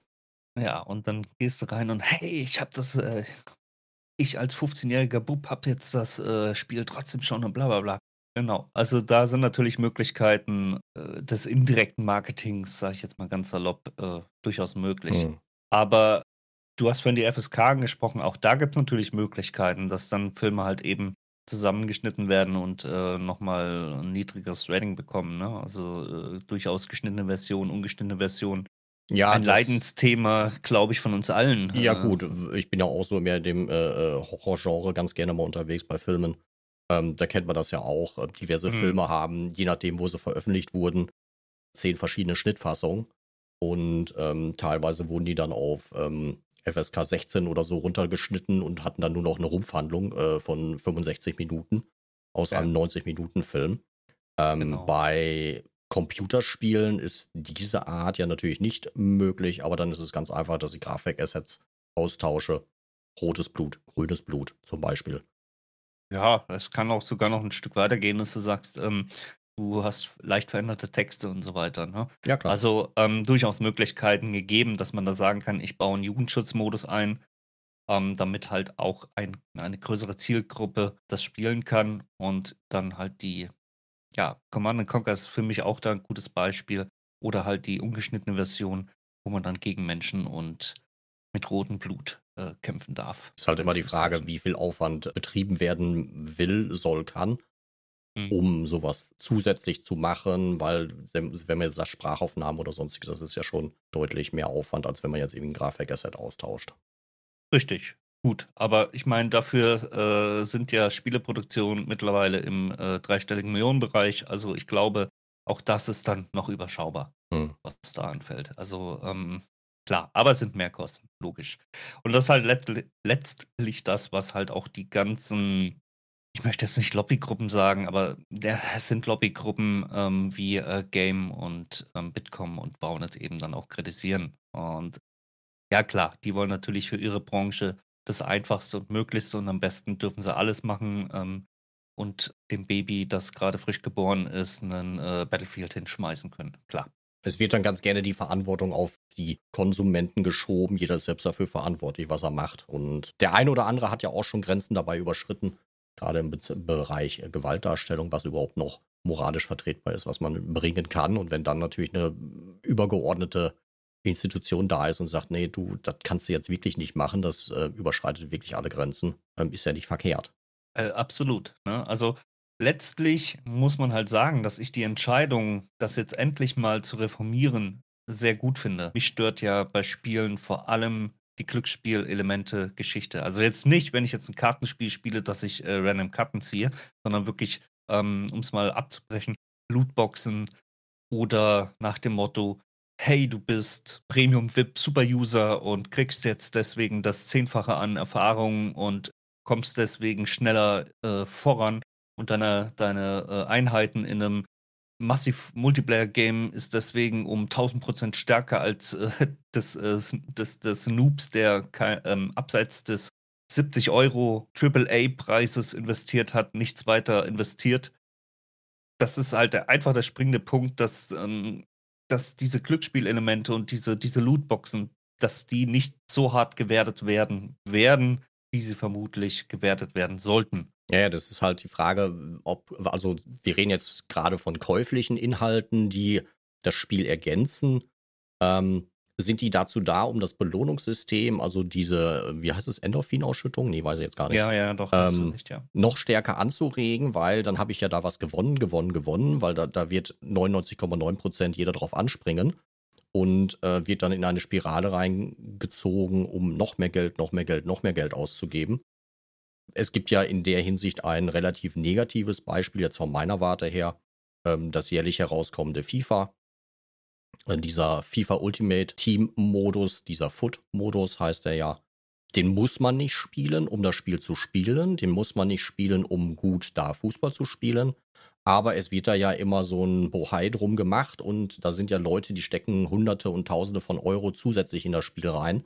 [SPEAKER 2] Ja, und dann gehst du rein und hey, ich hab das, äh, ich als 15-jähriger Bub hab jetzt das äh, Spiel trotzdem schon und bla bla bla. Genau. Also da sind natürlich Möglichkeiten äh, des indirekten Marketings, sage ich jetzt mal ganz salopp, äh, durchaus möglich.
[SPEAKER 1] Hm.
[SPEAKER 2] Aber du hast vorhin die FSK angesprochen, auch da gibt es natürlich Möglichkeiten, dass dann Filme halt eben zusammengeschnitten werden und äh, nochmal ein niedrigeres Rating bekommen. Ne? Also äh, durchaus geschnittene Version, ungeschnittene Version.
[SPEAKER 1] Ja,
[SPEAKER 2] ein Leidensthema, glaube ich, von uns allen.
[SPEAKER 1] Ja,
[SPEAKER 2] Äh,
[SPEAKER 1] gut, ich bin ja auch so mehr in dem äh, äh, Horrorgenre ganz gerne mal unterwegs bei Filmen. Ähm, da kennt man das ja auch. Äh, Diverse
[SPEAKER 2] Mhm.
[SPEAKER 1] Filme haben, je nachdem, wo sie veröffentlicht wurden, zehn verschiedene Schnittfassungen. Und ähm, teilweise wurden die dann auf ähm, FSK 16 oder so runtergeschnitten und hatten dann nur noch eine Rumpfhandlung äh, von 65 Minuten aus
[SPEAKER 2] Ja.
[SPEAKER 1] einem 90-Minuten-Film. Ähm,
[SPEAKER 2] Genau.
[SPEAKER 1] Bei Computerspielen ist diese Art ja natürlich nicht möglich, aber dann ist es ganz einfach, dass ich Grafik-Assets austausche. Rotes Blut, grünes Blut zum Beispiel.
[SPEAKER 2] Ja, es kann auch sogar noch ein Stück weitergehen, dass du sagst, ähm, du hast leicht veränderte Texte und so weiter. Ne?
[SPEAKER 1] Ja, klar.
[SPEAKER 2] Also ähm, durchaus Möglichkeiten gegeben, dass man da sagen kann, ich baue einen Jugendschutzmodus ein, ähm, damit halt auch ein, eine größere Zielgruppe das spielen kann und dann halt die, ja, Command and Conquer ist für mich auch da ein gutes Beispiel oder halt die ungeschnittene Version, wo man dann gegen Menschen und mit rotem Blut äh, kämpfen darf.
[SPEAKER 1] ist halt immer die Frage, wie viel Aufwand betrieben werden will, soll, kann,
[SPEAKER 2] Mhm.
[SPEAKER 1] um sowas zusätzlich zu machen, weil wenn man jetzt sagt Sprachaufnahmen oder sonstiges, das ist ja schon deutlich mehr Aufwand, als wenn man jetzt irgendwie ein Grafik-Asset austauscht.
[SPEAKER 2] Richtig, gut. Aber ich meine, dafür äh, sind ja Spieleproduktionen mittlerweile im äh, dreistelligen Millionenbereich. Also ich glaube, auch das ist dann noch überschaubar,
[SPEAKER 1] Hm.
[SPEAKER 2] was da anfällt. Also ähm, klar, aber es sind Mehrkosten, logisch. Und das ist halt let letztlich das, was halt auch die ganzen, ich möchte jetzt nicht Lobbygruppen sagen, aber es sind Lobbygruppen ähm, wie äh, Game und ähm, Bitkom und Baunet eben dann auch kritisieren. Und ja, klar, die wollen natürlich für ihre Branche das Einfachste und Möglichste und am besten dürfen sie alles machen ähm, und dem Baby, das gerade frisch geboren ist, einen äh, Battlefield hinschmeißen können. Klar.
[SPEAKER 1] Es wird dann ganz gerne die Verantwortung auf die Konsumenten geschoben. Jeder ist selbst dafür verantwortlich, was er macht. Und der eine oder andere hat ja auch schon Grenzen dabei überschritten, gerade im Be Bereich äh, Gewaltdarstellung, was überhaupt noch moralisch vertretbar ist, was man bringen kann. Und wenn dann natürlich eine übergeordnete Institution da ist und sagt, nee, du, das kannst du jetzt wirklich nicht machen, das äh, überschreitet wirklich alle Grenzen, ähm, ist ja nicht verkehrt.
[SPEAKER 2] Äh, absolut. Ne? Also letztlich muss man halt sagen, dass ich die Entscheidung, das jetzt endlich mal zu reformieren, sehr gut finde. Mich stört ja bei Spielen vor allem die Glücksspielelemente Geschichte. Also jetzt nicht, wenn ich jetzt ein Kartenspiel spiele, dass ich äh, random Karten ziehe, sondern wirklich, ähm, um es mal abzubrechen, Lootboxen oder nach dem Motto, hey, du bist Premium VIP Super User und kriegst jetzt deswegen das Zehnfache an Erfahrung und kommst deswegen schneller äh, voran und deine, deine äh, Einheiten in einem Massiv Multiplayer-Game ist deswegen um 1000% stärker als äh, des, äh, des, des Noobs, der ähm, abseits des 70 Euro AAA-Preises investiert hat, nichts weiter investiert. Das ist halt der, einfach der springende Punkt, dass, ähm, dass diese Glücksspielelemente und diese, diese Lootboxen, dass die nicht so hart gewertet werden werden, wie sie vermutlich gewertet werden sollten.
[SPEAKER 1] Ja, ja, das ist halt die Frage, ob, also wir reden jetzt gerade von käuflichen Inhalten, die das Spiel ergänzen. Ähm, sind die dazu da, um das Belohnungssystem, also diese, wie heißt es, Endorphinausschüttung? Nee, weiß ich jetzt gar nicht.
[SPEAKER 2] Ja, ja, doch,
[SPEAKER 1] Ähm,
[SPEAKER 2] nicht, ja.
[SPEAKER 1] noch stärker anzuregen, weil dann habe ich ja da was gewonnen, gewonnen, gewonnen, weil da, da wird 99,9% jeder drauf anspringen und äh, wird dann in eine Spirale reingezogen, um noch mehr Geld, noch mehr Geld, noch mehr Geld auszugeben. Es gibt ja in der Hinsicht ein relativ negatives Beispiel jetzt von meiner Warte her, ähm, das jährlich herauskommende FIFA. Äh, dieser FIFA Ultimate Team Modus, dieser Foot-Modus heißt er ja, den muss man nicht spielen, um das Spiel zu spielen. Den muss man nicht spielen, um gut da Fußball zu spielen. Aber es wird da ja immer so ein Bohai drum gemacht und da sind ja Leute, die stecken Hunderte und Tausende von Euro zusätzlich in das Spiel rein,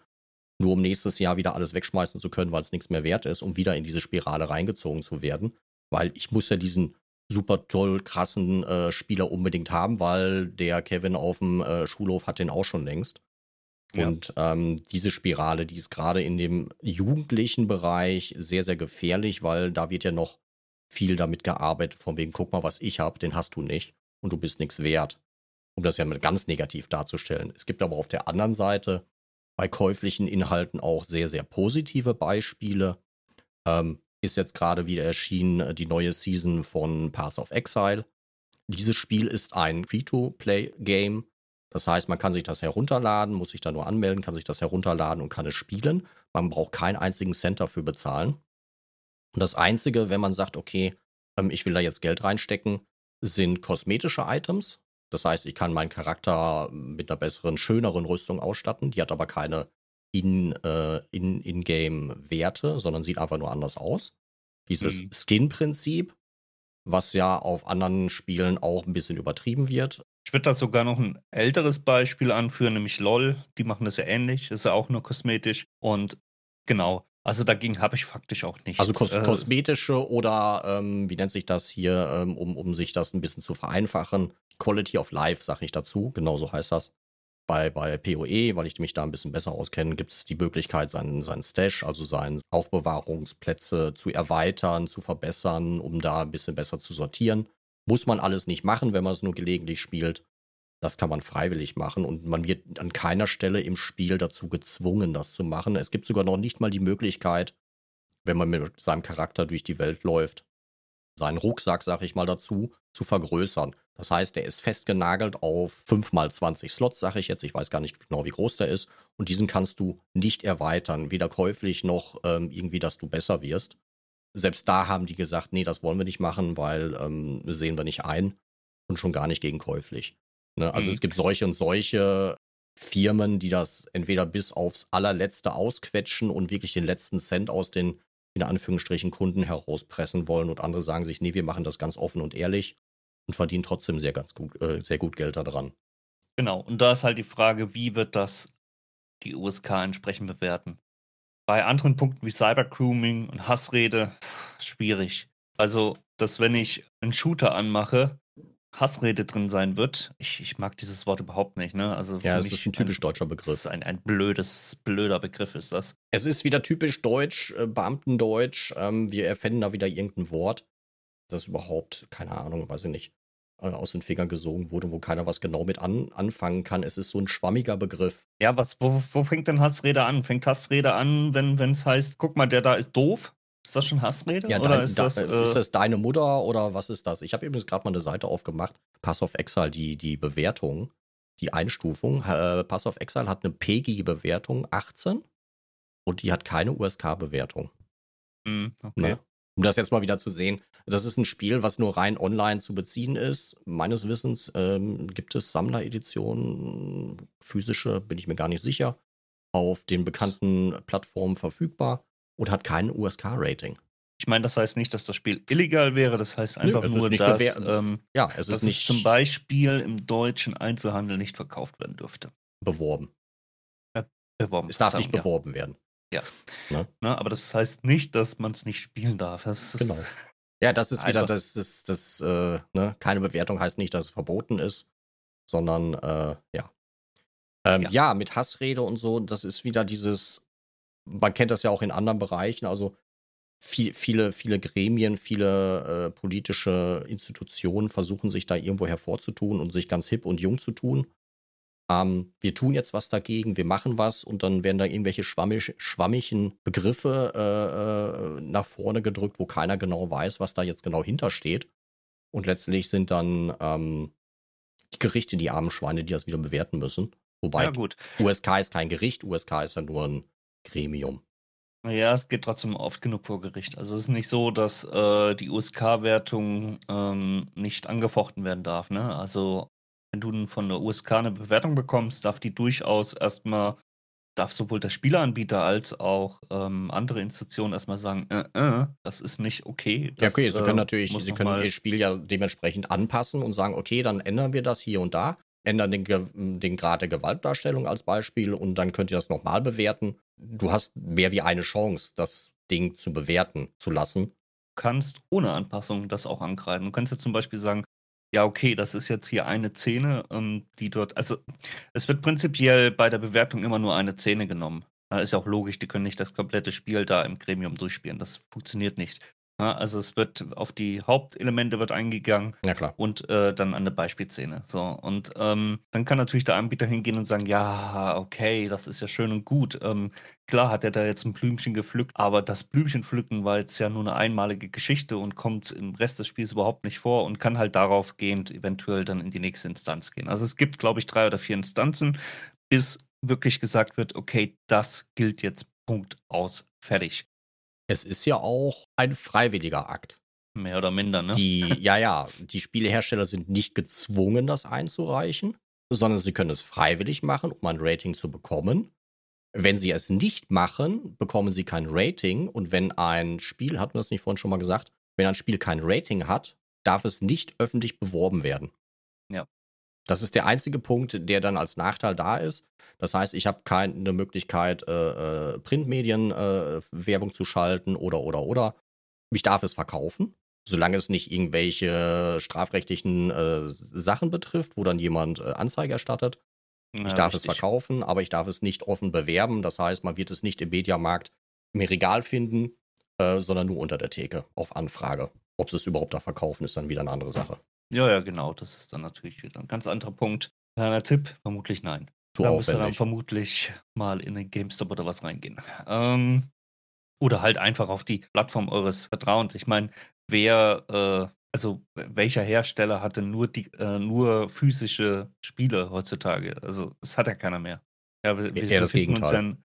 [SPEAKER 1] nur um nächstes Jahr wieder alles wegschmeißen zu können, weil es nichts mehr wert ist, um wieder in diese Spirale reingezogen zu werden. Weil ich muss ja diesen super toll krassen äh, Spieler unbedingt haben, weil der Kevin auf dem äh, Schulhof hat den auch schon längst.
[SPEAKER 2] Ja.
[SPEAKER 1] Und ähm, diese Spirale, die ist gerade in dem jugendlichen Bereich sehr, sehr gefährlich, weil da wird ja noch viel damit gearbeitet, von wegen, guck mal, was ich habe, den hast du nicht und du bist nichts wert. Um das ja mal ganz negativ darzustellen. Es gibt aber auf der anderen Seite bei käuflichen Inhalten auch sehr, sehr positive Beispiele. Ähm, ist jetzt gerade wieder erschienen äh, die neue Season von Path of Exile. Dieses Spiel ist ein Free-to-Play-Game. Das heißt, man kann sich das herunterladen, muss sich da nur anmelden, kann sich das herunterladen und kann es spielen. Man braucht keinen einzigen Cent dafür bezahlen. Und das Einzige, wenn man sagt, okay, ähm, ich will da jetzt Geld reinstecken, sind kosmetische Items. Das heißt, ich kann meinen Charakter mit einer besseren, schöneren Rüstung ausstatten. Die hat aber keine in, äh, in, In-Game-Werte, sondern sieht einfach nur anders aus. Dieses
[SPEAKER 2] Mhm.
[SPEAKER 1] Skin-Prinzip, was ja auf anderen Spielen auch ein bisschen übertrieben wird.
[SPEAKER 2] Ich würde da sogar noch ein älteres Beispiel anführen, nämlich LOL. Die machen das ja ähnlich, ist ja auch nur kosmetisch. Und genau, also dagegen habe ich faktisch auch nichts.
[SPEAKER 1] Also kos
[SPEAKER 2] Äh,
[SPEAKER 1] kosmetische oder ähm, wie nennt sich das hier, ähm, um, um sich das ein bisschen zu vereinfachen. Quality of Life, sage ich dazu, genau so heißt das. Bei, bei PoE, weil ich mich da ein bisschen besser auskenne, gibt es die Möglichkeit, seinen, seinen Stash, also seine Aufbewahrungsplätze zu erweitern, zu verbessern, um da ein bisschen besser zu sortieren. Muss man alles nicht machen, wenn man es nur gelegentlich spielt. Das kann man freiwillig machen und man wird an keiner Stelle im Spiel dazu gezwungen, das zu machen. Es gibt sogar noch nicht mal die Möglichkeit, wenn man mit seinem Charakter durch die Welt läuft, seinen Rucksack, sag ich mal dazu, zu vergrößern. Das heißt, der ist festgenagelt auf 5 mal 20 Slots, sage ich jetzt. Ich weiß gar nicht genau, wie groß der ist. Und diesen kannst du nicht erweitern, weder käuflich noch ähm, irgendwie, dass du besser wirst. Selbst da haben die gesagt, nee, das wollen wir nicht machen, weil ähm, sehen wir nicht ein und schon gar nicht gegen käuflich. Ne? Also
[SPEAKER 2] Mhm.
[SPEAKER 1] es gibt solche und solche Firmen, die das entweder bis aufs allerletzte ausquetschen und wirklich den letzten Cent aus den in Anführungsstrichen Kunden herauspressen wollen und andere sagen sich, nee, wir machen das ganz offen und ehrlich und verdienen trotzdem sehr ganz gut, äh, sehr gut Geld daran.
[SPEAKER 2] Genau, und da ist halt die Frage, wie wird das die USK entsprechend bewerten? Bei anderen Punkten wie Cybergrooming und Hassrede, schwierig. Also, dass wenn ich einen Shooter anmache, Hassrede drin sein wird. Ich, ich mag dieses Wort überhaupt nicht, ne? Also
[SPEAKER 1] Ja, es ist ein typisch deutscher
[SPEAKER 2] Das
[SPEAKER 1] Begriff.
[SPEAKER 2] ist ein, ein blödes, blöder Begriff, ist das.
[SPEAKER 1] Es ist wieder typisch deutsch, äh, Beamtendeutsch. Ähm, wir erfinden da wieder irgendein Wort, das überhaupt, keine Ahnung, weiß ich nicht, äh, aus den Fingern gesogen wurde, wo keiner was genau mit an, anfangen kann. Es ist so ein schwammiger Begriff.
[SPEAKER 2] Ja, was, wo, wo fängt denn Hassrede an? Fängt Hassrede an, wenn es heißt, guck mal, der da ist doof? Ist das schon Hassrede?
[SPEAKER 1] Ja,
[SPEAKER 2] Oder
[SPEAKER 1] dein,
[SPEAKER 2] ist,
[SPEAKER 1] da,
[SPEAKER 2] das,
[SPEAKER 1] äh,
[SPEAKER 2] äh,
[SPEAKER 1] ist das deine Mutter oder was ist das? Ich habe übrigens gerade mal eine Seite aufgemacht. Pass of Exile, die, die Bewertung, die Einstufung. Äh, Pass of Exile hat eine PEGI-Bewertung 18 und die hat keine USK-Bewertung.
[SPEAKER 2] hm, okay.
[SPEAKER 1] Ne? Um das jetzt mal wieder zu sehen. Das ist ein Spiel, was nur rein online zu beziehen ist. Meines Wissens ähm, gibt es Sammlereditionen, physische, bin ich mir gar nicht sicher, auf den bekannten Plattformen verfügbar und hat kein USK-Rating.
[SPEAKER 2] Ich meine, das heißt nicht, dass das Spiel illegal wäre, das heißt
[SPEAKER 1] Nö,
[SPEAKER 2] einfach
[SPEAKER 1] ist
[SPEAKER 2] nur,
[SPEAKER 1] nicht
[SPEAKER 2] dass, ähm,
[SPEAKER 1] Ja, es
[SPEAKER 2] dass es zum Beispiel im deutschen Einzelhandel nicht verkauft werden dürfte.
[SPEAKER 1] beworben.
[SPEAKER 2] Beworben.
[SPEAKER 1] Es darf nicht beworben werden.
[SPEAKER 2] Ja. Ne, aber das heißt nicht, dass man es nicht spielen darf.
[SPEAKER 1] Genau. Ja, das ist wieder
[SPEAKER 2] Einfach-
[SPEAKER 1] das, das, das, äh, ne, keine Bewertung heißt nicht, dass es verboten ist, sondern äh, ja. Ähm,
[SPEAKER 2] Ja.
[SPEAKER 1] ja. mit Hassrede und so, das ist wieder dieses, man kennt das ja auch in anderen Bereichen, also viel, viele, viele Gremien, viele äh, politische Institutionen versuchen sich da irgendwo hervorzutun und sich ganz hip und jung zu tun. ähm, wir tun jetzt was dagegen, wir machen was und dann werden da irgendwelche schwammig, schwammigen Begriffe äh, äh, nach vorne gedrückt, wo keiner genau weiß, was da jetzt genau hintersteht. Und letztlich sind dann ähm, die Gerichte die armen Schweine, die das wieder bewerten müssen. Wobei
[SPEAKER 2] Ja, gut.
[SPEAKER 1] USK ist kein Gericht, USK ist ja nur ein Gremium.
[SPEAKER 2] Ja, es geht trotzdem oft genug vor Gericht. Also es ist nicht so, dass äh, die USK-Wertung ähm, nicht angefochten werden darf. Ne? Also wenn du von der USK eine Bewertung bekommst, darf die durchaus erstmal, darf sowohl der Spieleanbieter als auch ähm, andere Institutionen erstmal sagen, äh, äh, das ist nicht okay.
[SPEAKER 1] Ja,
[SPEAKER 2] Das
[SPEAKER 1] okay, sie können
[SPEAKER 2] äh,
[SPEAKER 1] natürlich,
[SPEAKER 2] muss
[SPEAKER 1] sie können ihr Spiel ja dementsprechend anpassen und sagen, okay, dann ändern wir das hier und da, ändern den, den Grad der Gewaltdarstellung als Beispiel und dann könnt ihr das nochmal bewerten. Du hast mehr wie eine Chance, das Ding zu bewerten zu lassen.
[SPEAKER 2] kannst ohne Anpassung das auch ankreiden. Du kannst jetzt zum Beispiel sagen, ja, okay, das ist jetzt hier eine Szene, ähm, die dort, also es wird prinzipiell bei der Bewertung immer nur eine Szene genommen. Ja, ist ja auch logisch, die können nicht das komplette Spiel da im Gremium durchspielen. Das funktioniert nicht. Ja, also es wird auf die Hauptelemente wird eingegangen
[SPEAKER 1] Ja,
[SPEAKER 2] und äh, dann an eine Beispielszene. So, und ähm, dann kann natürlich der Anbieter hingehen und sagen, ja, okay, das ist ja schön und gut. Ähm, klar hat er da jetzt ein Blümchen gepflückt, aber das Blümchen pflücken war jetzt ja nur eine einmalige Geschichte und kommt im Rest des Spiels überhaupt nicht vor und kann halt darauf gehend eventuell dann in die nächste Instanz gehen. Also es gibt, glaube ich, drei oder vier Instanzen, bis wirklich gesagt wird, okay, das gilt jetzt Punkt aus, fertig.
[SPEAKER 1] Es ist ja auch ein freiwilliger Akt.
[SPEAKER 2] Mehr oder minder, ne?
[SPEAKER 1] Die, ja, ja, die Spielehersteller sind nicht gezwungen, das einzureichen, sondern sie können es freiwillig machen, um ein Rating zu bekommen. Wenn sie es nicht machen, bekommen sie kein Rating. Und wenn ein Spiel, hatten wir das nicht vorhin schon mal gesagt, wenn ein Spiel kein Rating hat, darf es nicht öffentlich beworben werden. Das ist der einzige Punkt, der dann als Nachteil da ist. Das heißt, ich habe keine Möglichkeit, äh, äh, Printmedien äh, Werbung zu schalten oder oder oder. Ich darf es verkaufen, solange es nicht irgendwelche strafrechtlichen äh, Sachen betrifft, wo dann jemand äh, Anzeige erstattet.
[SPEAKER 2] Ja,
[SPEAKER 1] Ich darf es
[SPEAKER 2] richtig.
[SPEAKER 1] verkaufen, aber ich darf es nicht offen bewerben. Das heißt, man wird es nicht im Mediamarkt im Regal finden, sondern nur unter der Theke auf Anfrage. Ob sie es überhaupt da verkaufen, ist dann wieder eine andere Sache.
[SPEAKER 2] Ja, ja, genau. Das ist dann natürlich wieder ein ganz anderer Punkt. Kleiner Tipp, vermutlich nein.
[SPEAKER 1] Zu
[SPEAKER 2] da müsste dann vermutlich mal in den GameStop oder was reingehen. Ähm, oder halt einfach auf die Plattform eures Vertrauens. Ich meine, wer, äh, also welcher Hersteller hatte nur die, äh, nur physische Spiele heutzutage? Also es hat ja keiner mehr. Ja, wir, wir
[SPEAKER 1] das
[SPEAKER 2] befinden uns ja,
[SPEAKER 1] Gegenteil.
[SPEAKER 2] in,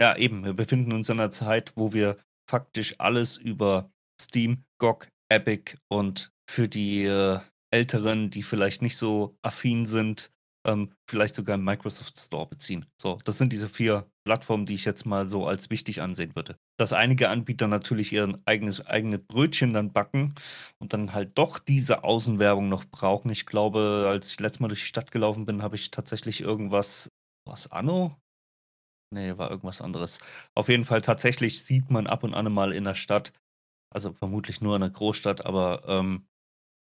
[SPEAKER 2] ja, eben, wir befinden uns in einer Zeit, wo wir faktisch alles über Steam, GOG, Epic und für die äh, Älteren, die vielleicht nicht so affin sind, ähm, vielleicht sogar im Microsoft Store beziehen. So, das sind diese vier Plattformen, die ich jetzt mal so als wichtig ansehen würde. Dass einige Anbieter natürlich ihr eigenes eigene Brötchen dann backen und dann halt doch diese Außenwerbung noch brauchen. Ich glaube, als ich letztes Mal durch die Stadt gelaufen bin, habe ich tatsächlich irgendwas, was Anno? Nee, war irgendwas anderes. Auf jeden Fall tatsächlich sieht man ab und an mal in der Stadt, also vermutlich nur in einer Großstadt, aber ähm,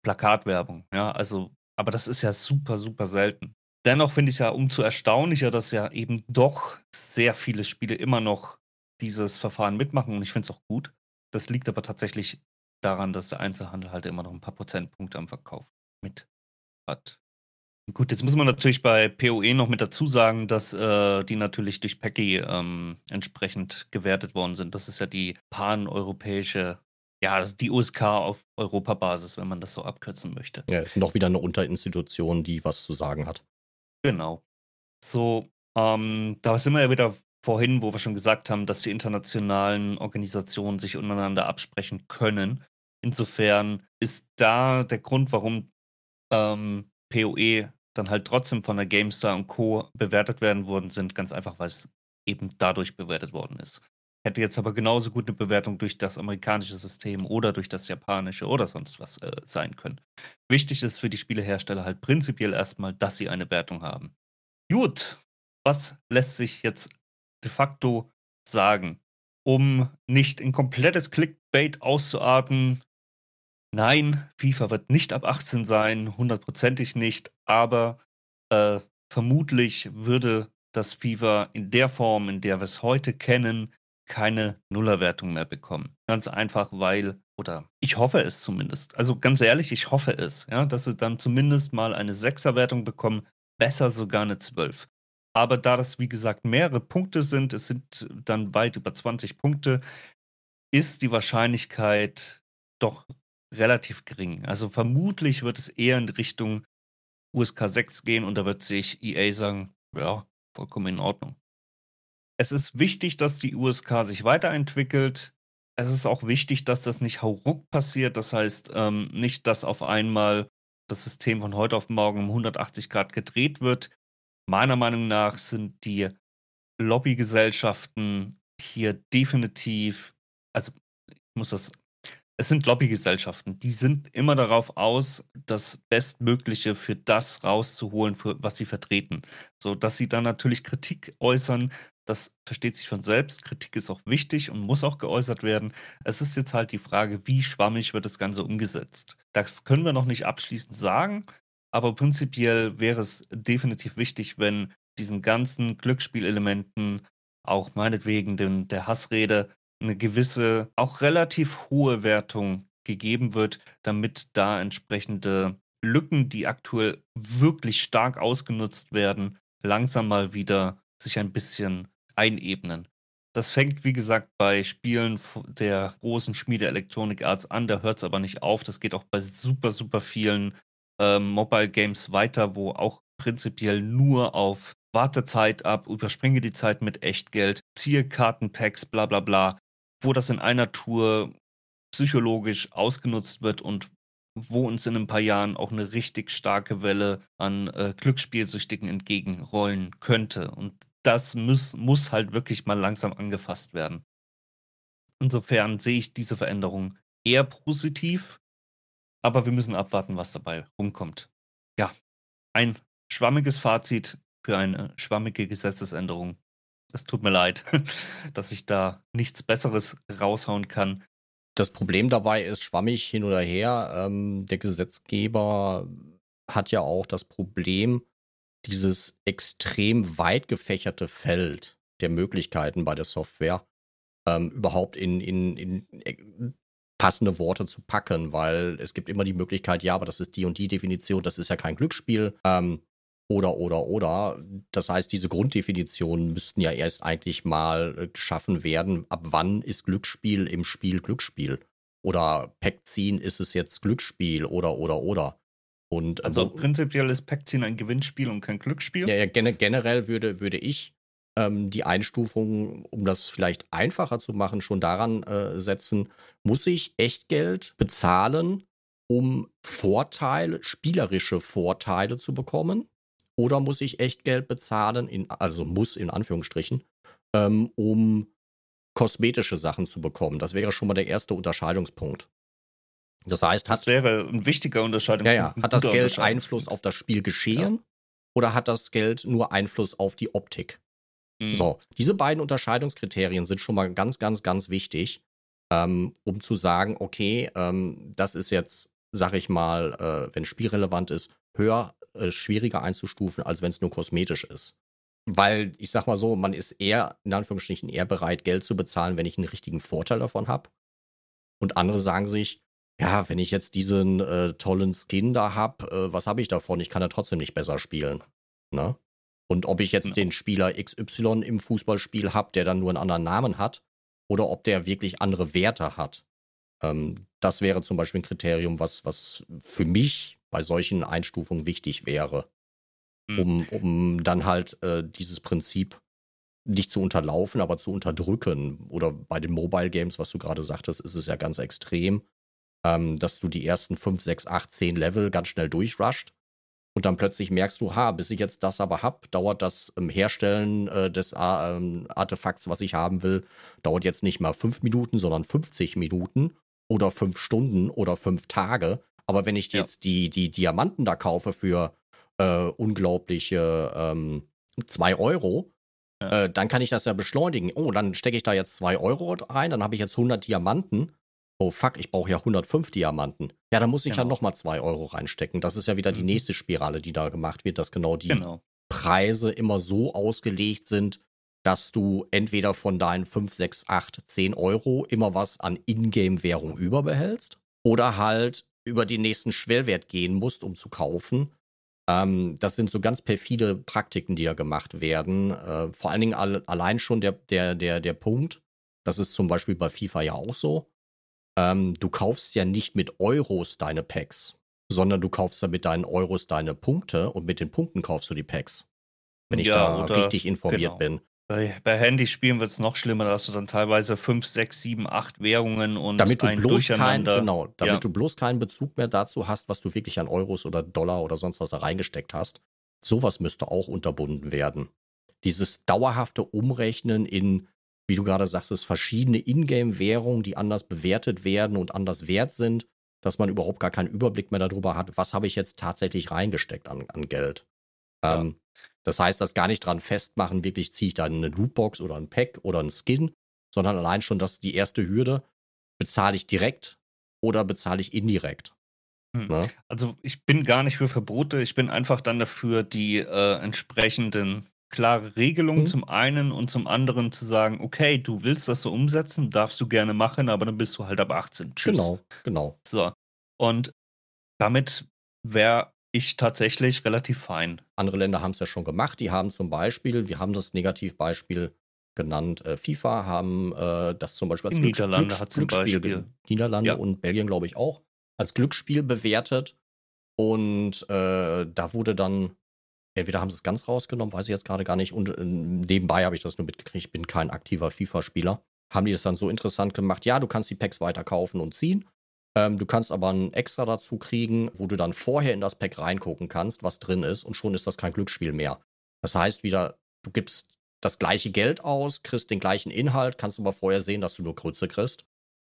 [SPEAKER 2] Plakatwerbung, ja, also, aber das ist ja super, super selten. Dennoch finde ich ja umso erstaunlicher, dass ja eben doch sehr viele Spiele immer noch dieses Verfahren mitmachen und ich finde es auch gut. Das liegt aber tatsächlich daran, dass der Einzelhandel halt immer noch ein paar Prozentpunkte am Verkauf mit hat. Gut, jetzt muss man natürlich bei PoE noch mit dazu sagen, dass äh, die natürlich durch PEGI ähm, entsprechend gewertet worden sind. Das ist ja die pan-europäische, ja, das die USK auf Europabasis, wenn man das so abkürzen möchte.
[SPEAKER 1] Ja, ist noch wieder eine Unterinstitution, die was zu sagen hat.
[SPEAKER 2] Genau. So, ähm, da sind wir ja wieder vorhin, wo wir schon gesagt haben, dass die internationalen Organisationen sich untereinander absprechen können. Insofern ist da der Grund, warum ähm, PoE dann halt trotzdem von der GameStar und Co. bewertet werden worden sind, ganz einfach, weil es eben dadurch bewertet worden ist. Hätte jetzt aber genauso gut eine Bewertung durch das amerikanische System oder durch das japanische oder sonst was äh, sein können. Wichtig ist für die Spielehersteller halt prinzipiell erstmal, dass sie eine Wertung haben. Gut, was lässt sich jetzt de facto sagen, um nicht in komplettes Clickbait auszuarten? Nein, FIFA wird nicht ab 18 sein, hundertprozentig nicht, aber äh, vermutlich würde das FIFA in der Form, in der wir es heute kennen, keine Nullerwertung mehr bekommen. Ganz einfach, weil, oder ich hoffe es zumindest. Also ganz ehrlich, ich hoffe es, ja, dass sie dann zumindest mal eine Sechserwertung bekommen, besser sogar eine 12. Aber da das, wie gesagt, mehrere Punkte sind, es sind dann weit über 20 Punkte, ist die Wahrscheinlichkeit doch relativ gering. Also vermutlich wird es eher in Richtung USK 6 gehen und da wird sich EA sagen, ja, vollkommen in Ordnung. Es ist wichtig, dass die USK sich weiterentwickelt. Es ist auch wichtig, dass das nicht hauruck passiert. Das heißt, ähm, nicht, dass auf einmal das System von heute auf morgen um 180 Grad gedreht wird. Meiner Meinung nach sind die Lobbygesellschaften hier definitiv, also ich muss das es sind Lobbygesellschaften, die sind immer darauf aus, das Bestmögliche für das rauszuholen, für was sie vertreten. So dass sie dann natürlich Kritik äußern, das versteht sich von selbst. Kritik ist auch wichtig und muss auch geäußert werden. Es ist jetzt halt die Frage, wie schwammig wird das Ganze umgesetzt. Das können wir noch nicht abschließend sagen, aber prinzipiell wäre es definitiv wichtig, wenn diesen ganzen Glücksspielelementen auch meinetwegen den, der Hassrede eine gewisse, auch relativ hohe Wertung gegeben wird, damit da entsprechende Lücken, die aktuell wirklich stark ausgenutzt werden, langsam mal wieder sich ein bisschen einebnen. Das fängt, wie gesagt, bei Spielen der großen Schmiede Electronic Arts an, da hört es aber nicht auf. Das geht auch bei super, super vielen ähm, Mobile Games weiter, wo auch prinzipiell nur auf Wartezeit ab, überspringe die Zeit mit Echtgeld, ziehe Kartenpacks, bla bla bla wo das in einer Tour psychologisch ausgenutzt wird und wo uns in ein paar Jahren auch eine richtig starke Welle an äh, Glücksspielsüchtigen entgegenrollen könnte. Und das muss, muss halt wirklich mal langsam angefasst werden. Insofern sehe ich diese Veränderung eher positiv, aber wir müssen abwarten, was dabei rumkommt. Ja, ein schwammiges Fazit für eine schwammige Gesetzesänderung es tut mir leid, dass ich da nichts Besseres raushauen kann.
[SPEAKER 1] Das Problem dabei ist, schwammig hin oder her, ähm, der Gesetzgeber hat ja auch das Problem, dieses extrem weit gefächerte Feld der Möglichkeiten bei der Software ähm, überhaupt in, in, in äh, passende Worte zu packen, weil es gibt immer die Möglichkeit, ja, aber das ist die und die Definition, das ist ja kein Glücksspiel. Ähm, oder, oder, oder. Das heißt, diese Grunddefinitionen müssten ja erst eigentlich mal äh, geschaffen werden. Ab wann ist Glücksspiel im Spiel Glücksspiel? Oder Packziehen ist es jetzt Glücksspiel oder, oder, oder.
[SPEAKER 2] Und, also wo, prinzipiell ist Packziehen ein Gewinnspiel und kein Glücksspiel?
[SPEAKER 1] Ja, ja generell würde, würde ich ähm, die Einstufung, um das vielleicht einfacher zu machen, schon daran äh, setzen, muss ich Echtgeld bezahlen, um Vorteile, spielerische Vorteile zu bekommen? Oder muss ich echt Geld bezahlen, in, also muss in Anführungsstrichen, ähm, um kosmetische Sachen zu bekommen? Das wäre schon mal der erste Unterscheidungspunkt. Das heißt,
[SPEAKER 2] hat. Das wäre ein wichtiger Unterscheidungspunkt.
[SPEAKER 1] Ja, ja. Hat das Geld Einfluss auf das Spielgeschehen ja. oder hat das Geld nur Einfluss auf die Optik? Mhm. So, diese beiden Unterscheidungskriterien sind schon mal ganz, ganz, ganz wichtig, ähm, um zu sagen, okay, ähm, das ist jetzt, sag ich mal, äh, wenn spielrelevant ist, höher äh, schwieriger einzustufen, als wenn es nur kosmetisch ist. Weil ich sag mal so, man ist eher, in Anführungsstrichen, eher bereit, Geld zu bezahlen, wenn ich einen richtigen Vorteil davon habe. Und andere sagen sich, ja, wenn ich jetzt diesen äh, tollen Skin da habe, äh, was habe ich davon? Ich kann ja trotzdem nicht besser spielen. Ne? Und ob ich jetzt ja. den Spieler XY im Fußballspiel habe, der dann nur einen anderen Namen hat, oder ob der wirklich andere Werte hat. Ähm, das wäre zum Beispiel ein Kriterium, was, was für mich bei solchen Einstufungen wichtig wäre, mhm. um, um dann halt äh, dieses Prinzip nicht zu unterlaufen, aber zu unterdrücken. Oder bei den Mobile Games, was du gerade sagtest, ist es ja ganz extrem, ähm, dass du die ersten 5, 6, 8, 10 Level ganz schnell durchrusht und dann plötzlich merkst du, ha, bis ich jetzt das aber hab, dauert das ähm, Herstellen äh, des äh, Artefakts, was ich haben will, dauert jetzt nicht mal 5 Minuten, sondern 50 Minuten oder 5 Stunden oder 5 Tage. Aber wenn ich ja. jetzt die, die Diamanten da kaufe für äh, unglaubliche 2 ähm, Euro, ja. äh, dann kann ich das ja beschleunigen. Oh, dann stecke ich da jetzt 2 Euro rein, dann habe ich jetzt 100 Diamanten. Oh fuck, ich brauche ja 105 Diamanten. Ja, dann muss ich genau. ja nochmal 2 Euro reinstecken. Das ist ja wieder mhm. die nächste Spirale, die da gemacht wird, dass genau die genau. Preise immer so ausgelegt sind, dass du entweder von deinen 5, 6, 8, 10 Euro immer was an Ingame-Währung überbehältst oder halt über den nächsten Schwellwert gehen musst, um zu kaufen. Ähm, das sind so ganz perfide Praktiken, die da gemacht werden. Äh, vor allen Dingen all, allein schon der, der, der, der Punkt, das ist zum Beispiel bei FIFA ja auch so. Ähm, du kaufst ja nicht mit Euros deine Packs, sondern du kaufst ja mit deinen Euros deine Punkte und mit den Punkten kaufst du die Packs. Wenn ich ja, da richtig informiert genau. bin.
[SPEAKER 2] Bei, bei Handyspielen wird es noch schlimmer, da hast du dann teilweise 5, 6, 7, 8 Währungen und
[SPEAKER 1] damit du ein bloß kein, genau, damit ja. du bloß keinen Bezug mehr dazu hast, was du wirklich an Euros oder Dollar oder sonst was da reingesteckt hast. Sowas müsste auch unterbunden werden. Dieses dauerhafte Umrechnen in, wie du gerade sagst, es verschiedene Ingame-Währungen, die anders bewertet werden und anders wert sind, dass man überhaupt gar keinen Überblick mehr darüber hat, was habe ich jetzt tatsächlich reingesteckt an, an Geld. Ja. Ähm, das heißt, das gar nicht dran festmachen, wirklich ziehe ich da eine Lootbox oder ein Pack oder ein Skin, sondern allein schon, dass die erste Hürde, bezahle ich direkt oder bezahle ich indirekt.
[SPEAKER 2] Hm. Ne? Also ich bin gar nicht für Verbote, ich bin einfach dann dafür, die äh, entsprechenden klare Regelungen hm. zum einen und zum anderen zu sagen, okay, du willst das so umsetzen, darfst du gerne machen, aber dann bist du halt ab 18.
[SPEAKER 1] Tschüss. Genau, genau.
[SPEAKER 2] So. Und damit wäre ich tatsächlich relativ fein.
[SPEAKER 1] Andere Länder haben es ja schon gemacht. Die haben zum Beispiel, wir haben das Negativbeispiel genannt, äh, FIFA haben äh, das zum Beispiel als
[SPEAKER 2] Glücks Niederlande Glücks
[SPEAKER 1] hat zum Glücksspiel, Beispiel. Niederlande ja. und Belgien, glaube ich, auch, als Glücksspiel bewertet. Und äh, da wurde dann, entweder haben sie es ganz rausgenommen, weiß ich jetzt gerade gar nicht. Und äh, nebenbei habe ich das nur mitgekriegt, ich bin kein aktiver FIFA-Spieler. Haben die das dann so interessant gemacht, ja, du kannst die Packs weiter kaufen und ziehen. Ähm, du kannst aber ein extra dazu kriegen, wo du dann vorher in das Pack reingucken kannst, was drin ist, und schon ist das kein Glücksspiel mehr. Das heißt wieder, du gibst das gleiche Geld aus, kriegst den gleichen Inhalt, kannst aber vorher sehen, dass du nur Krütze kriegst.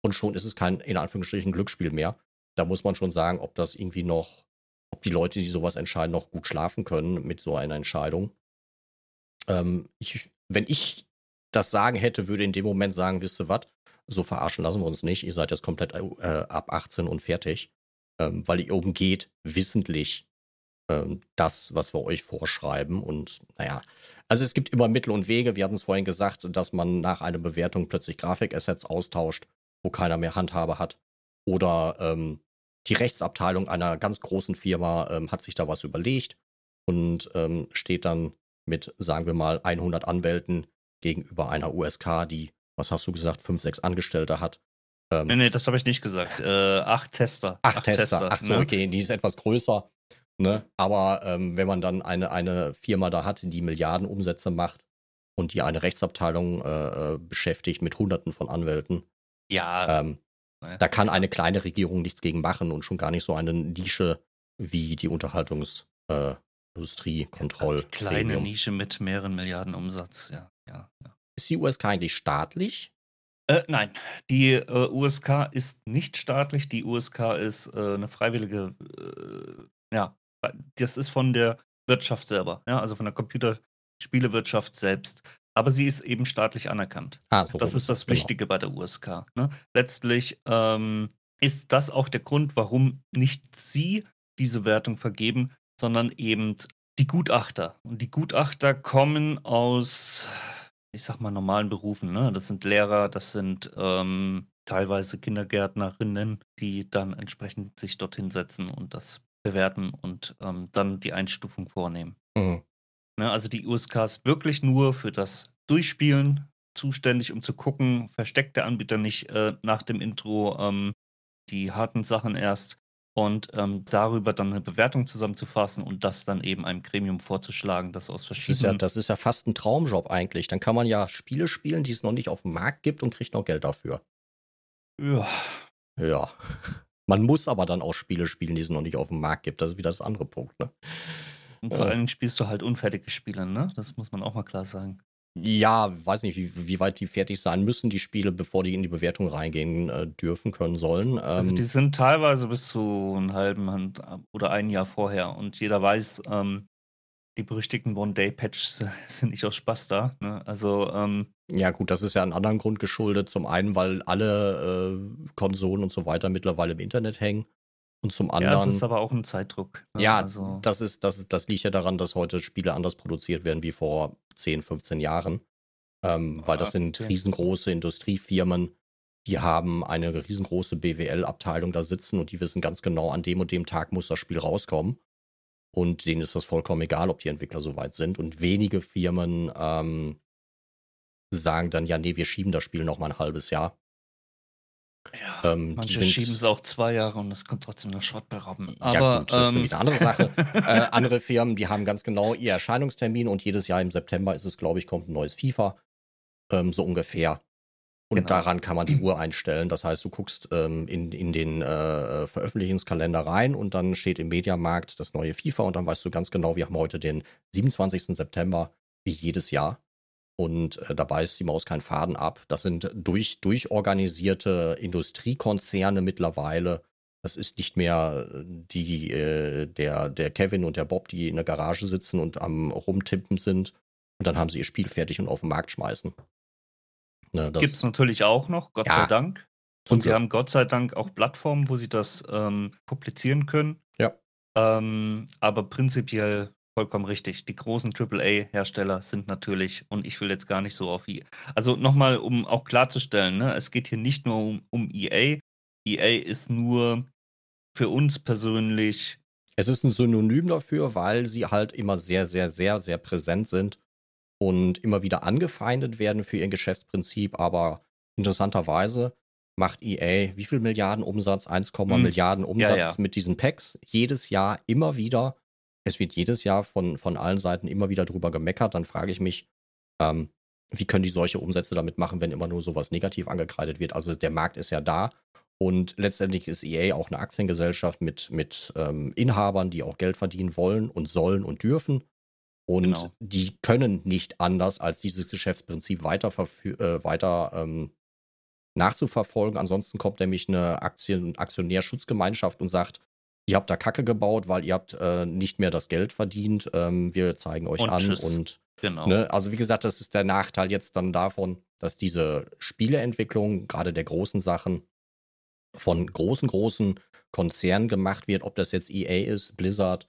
[SPEAKER 1] Und schon ist es kein, in Anführungsstrichen, Glücksspiel mehr. Da muss man schon sagen, ob das irgendwie noch, ob die Leute, die sowas entscheiden, noch gut schlafen können mit so einer Entscheidung. Ähm, ich, wenn ich das sagen hätte, würde in dem Moment sagen, wisst ihr was, so verarschen lassen wir uns nicht. Ihr seid jetzt komplett äh, ab 18 und fertig. Ähm, weil ihr oben geht, wissentlich ähm, das, was wir euch vorschreiben. Und naja, also es gibt immer Mittel und Wege. Wir hatten es vorhin gesagt, dass man nach einer Bewertung plötzlich Grafikassets austauscht, wo keiner mehr Handhabe hat. Oder ähm, die Rechtsabteilung einer ganz großen Firma ähm, hat sich da was überlegt und ähm, steht dann mit, sagen wir mal, 100 Anwälten gegenüber einer USK, die was hast du gesagt, fünf, sechs Angestellte hat.
[SPEAKER 2] Ähm, nee, nee, das habe ich nicht gesagt. Äh, acht Tester.
[SPEAKER 1] Acht, acht Tester. Tester. Ach so, ne? okay, die ist etwas größer. Ne? Aber ähm, wenn man dann eine, eine Firma da hat, die Milliarden Umsätze macht und die eine Rechtsabteilung äh, äh beschäftigt mit Hunderten von Anwälten,
[SPEAKER 2] ja,
[SPEAKER 1] ähm, da kann eine kleine Regierung nichts gegen machen und schon gar nicht so eine Nische wie die Unterhaltungsindustrie, äh, Kontroll.
[SPEAKER 2] Kleine Nische mit mehreren Milliarden Umsatz, ja, ja, ja.
[SPEAKER 1] Ist die USK eigentlich staatlich?
[SPEAKER 2] Äh, nein, die äh, USK ist nicht staatlich. Die USK ist äh, eine freiwillige, äh, ja, das ist von der Wirtschaft selber, ja, also von der Computerspielewirtschaft selbst. Aber sie ist eben staatlich anerkannt. Ah, so das ist das genau. Wichtige bei der USK. Ne? Letztlich ähm, ist das auch der Grund, warum nicht sie diese Wertung vergeben, sondern eben die Gutachter. Und die Gutachter kommen aus ich sag mal, normalen Berufen. Ne? Das sind Lehrer, das sind ähm, teilweise Kindergärtnerinnen, die dann entsprechend sich dorthin setzen und das bewerten und ähm, dann die Einstufung vornehmen. Mhm. Ne? Also die USK ist wirklich nur für das Durchspielen zuständig, um zu gucken, versteckt der Anbieter nicht äh, nach dem Intro ähm, die harten Sachen erst und ähm, darüber dann eine Bewertung zusammenzufassen und das dann eben einem Gremium vorzuschlagen, das aus verschiedenen.
[SPEAKER 1] Das ist, ja, das ist ja fast ein Traumjob eigentlich. Dann kann man ja Spiele spielen, die es noch nicht auf dem Markt gibt und kriegt noch Geld dafür.
[SPEAKER 2] Ja.
[SPEAKER 1] Ja. Man muss aber dann auch Spiele spielen, die es noch nicht auf dem Markt gibt. Das ist wieder das andere Punkt, ne?
[SPEAKER 2] Und vor allem spielst du halt unfertige Spiele, ne? Das muss man auch mal klar sagen.
[SPEAKER 1] Ja, weiß nicht, wie, wie weit die fertig sein müssen, die Spiele, bevor die in die Bewertung reingehen äh, dürfen, können, sollen.
[SPEAKER 2] Also die ähm sind teilweise bis zu einem halben oder ein Jahr vorher und jeder weiß, ähm, die berüchtigten One-Day-Patches sind nicht aus Spaß da. Ne? Also ähm,
[SPEAKER 1] ja gut, das ist ja einen anderen Grund geschuldet. Zum einen, weil alle äh, Konsolen und so weiter mittlerweile im Internet hängen. Und zum anderen. Ja, das
[SPEAKER 2] ist aber auch ein Zeitdruck.
[SPEAKER 1] Ne? Ja, also, das, ist, das, das liegt ja daran, dass heute Spiele anders produziert werden wie vor 10, 15 Jahren. Ähm, weil das sind riesengroße Industriefirmen, die haben eine riesengroße BWL-Abteilung da sitzen und die wissen ganz genau, an dem und dem Tag muss das Spiel rauskommen. Und denen ist das vollkommen egal, ob die Entwickler so weit sind. Und wenige Firmen ähm, sagen dann, ja, nee, wir schieben das Spiel noch mal ein halbes Jahr.
[SPEAKER 2] Ja, ähm, manche schieben es auch zwei Jahre und es kommt trotzdem noch Schrott bei Robben.
[SPEAKER 1] Aber, ja gut, das ähm, ist wieder eine andere Sache. äh, andere Firmen, die haben ganz genau ihr Erscheinungstermin und jedes Jahr im September ist es, glaube ich, kommt ein neues FIFA. Ähm, so ungefähr. Und genau. daran kann man die Uhr einstellen. Das heißt, du guckst ähm, in, in den äh, Veröffentlichungskalender rein und dann steht im Mediamarkt das neue FIFA und dann weißt du ganz genau, wir haben heute den 27. September, wie jedes Jahr. Und äh, dabei ist die Maus kein Faden ab. Das sind durch, durchorganisierte Industriekonzerne mittlerweile. Das ist nicht mehr äh, die, äh, der, der Kevin und der Bob, die in der Garage sitzen und am Rumtippen sind. Und dann haben sie ihr Spiel fertig und auf den Markt schmeißen.
[SPEAKER 2] Ne, Gibt es natürlich auch noch, Gott ja, sei Dank. Und sie haben Gott sei Dank auch Plattformen, wo sie das ähm, publizieren können.
[SPEAKER 1] Ja.
[SPEAKER 2] Ähm, aber prinzipiell vollkommen richtig. Die großen AAA-Hersteller sind natürlich, und ich will jetzt gar nicht so auf EA. Also nochmal, um auch klarzustellen, ne, es geht hier nicht nur um, um EA. EA ist nur für uns persönlich.
[SPEAKER 1] Es ist ein Synonym dafür, weil sie halt immer sehr, sehr, sehr, sehr präsent sind und immer wieder angefeindet werden für ihr Geschäftsprinzip, aber interessanterweise macht EA wie viel Milliarden Umsatz? 1, hm. Milliarden Umsatz ja, ja. mit diesen Packs jedes Jahr immer wieder. Es wird jedes Jahr von, von allen Seiten immer wieder drüber gemeckert. Dann frage ich mich, ähm, wie können die solche Umsätze damit machen, wenn immer nur sowas negativ angekreidet wird? Also der Markt ist ja da und letztendlich ist EA auch eine Aktiengesellschaft mit, mit ähm, Inhabern, die auch Geld verdienen wollen und sollen und dürfen. Und genau. die können nicht anders, als dieses Geschäftsprinzip weiter, äh, weiter ähm, nachzuverfolgen. Ansonsten kommt nämlich eine Aktien Aktionärschutzgemeinschaft und sagt, ihr habt da Kacke gebaut, weil ihr habt äh, nicht mehr das Geld verdient. Ähm, wir zeigen euch und an. Tschüss. Und genau. Ne, also wie gesagt, das ist der Nachteil jetzt dann davon, dass diese Spieleentwicklung, gerade der großen Sachen, von großen, großen Konzernen gemacht wird, ob das jetzt EA ist, Blizzard,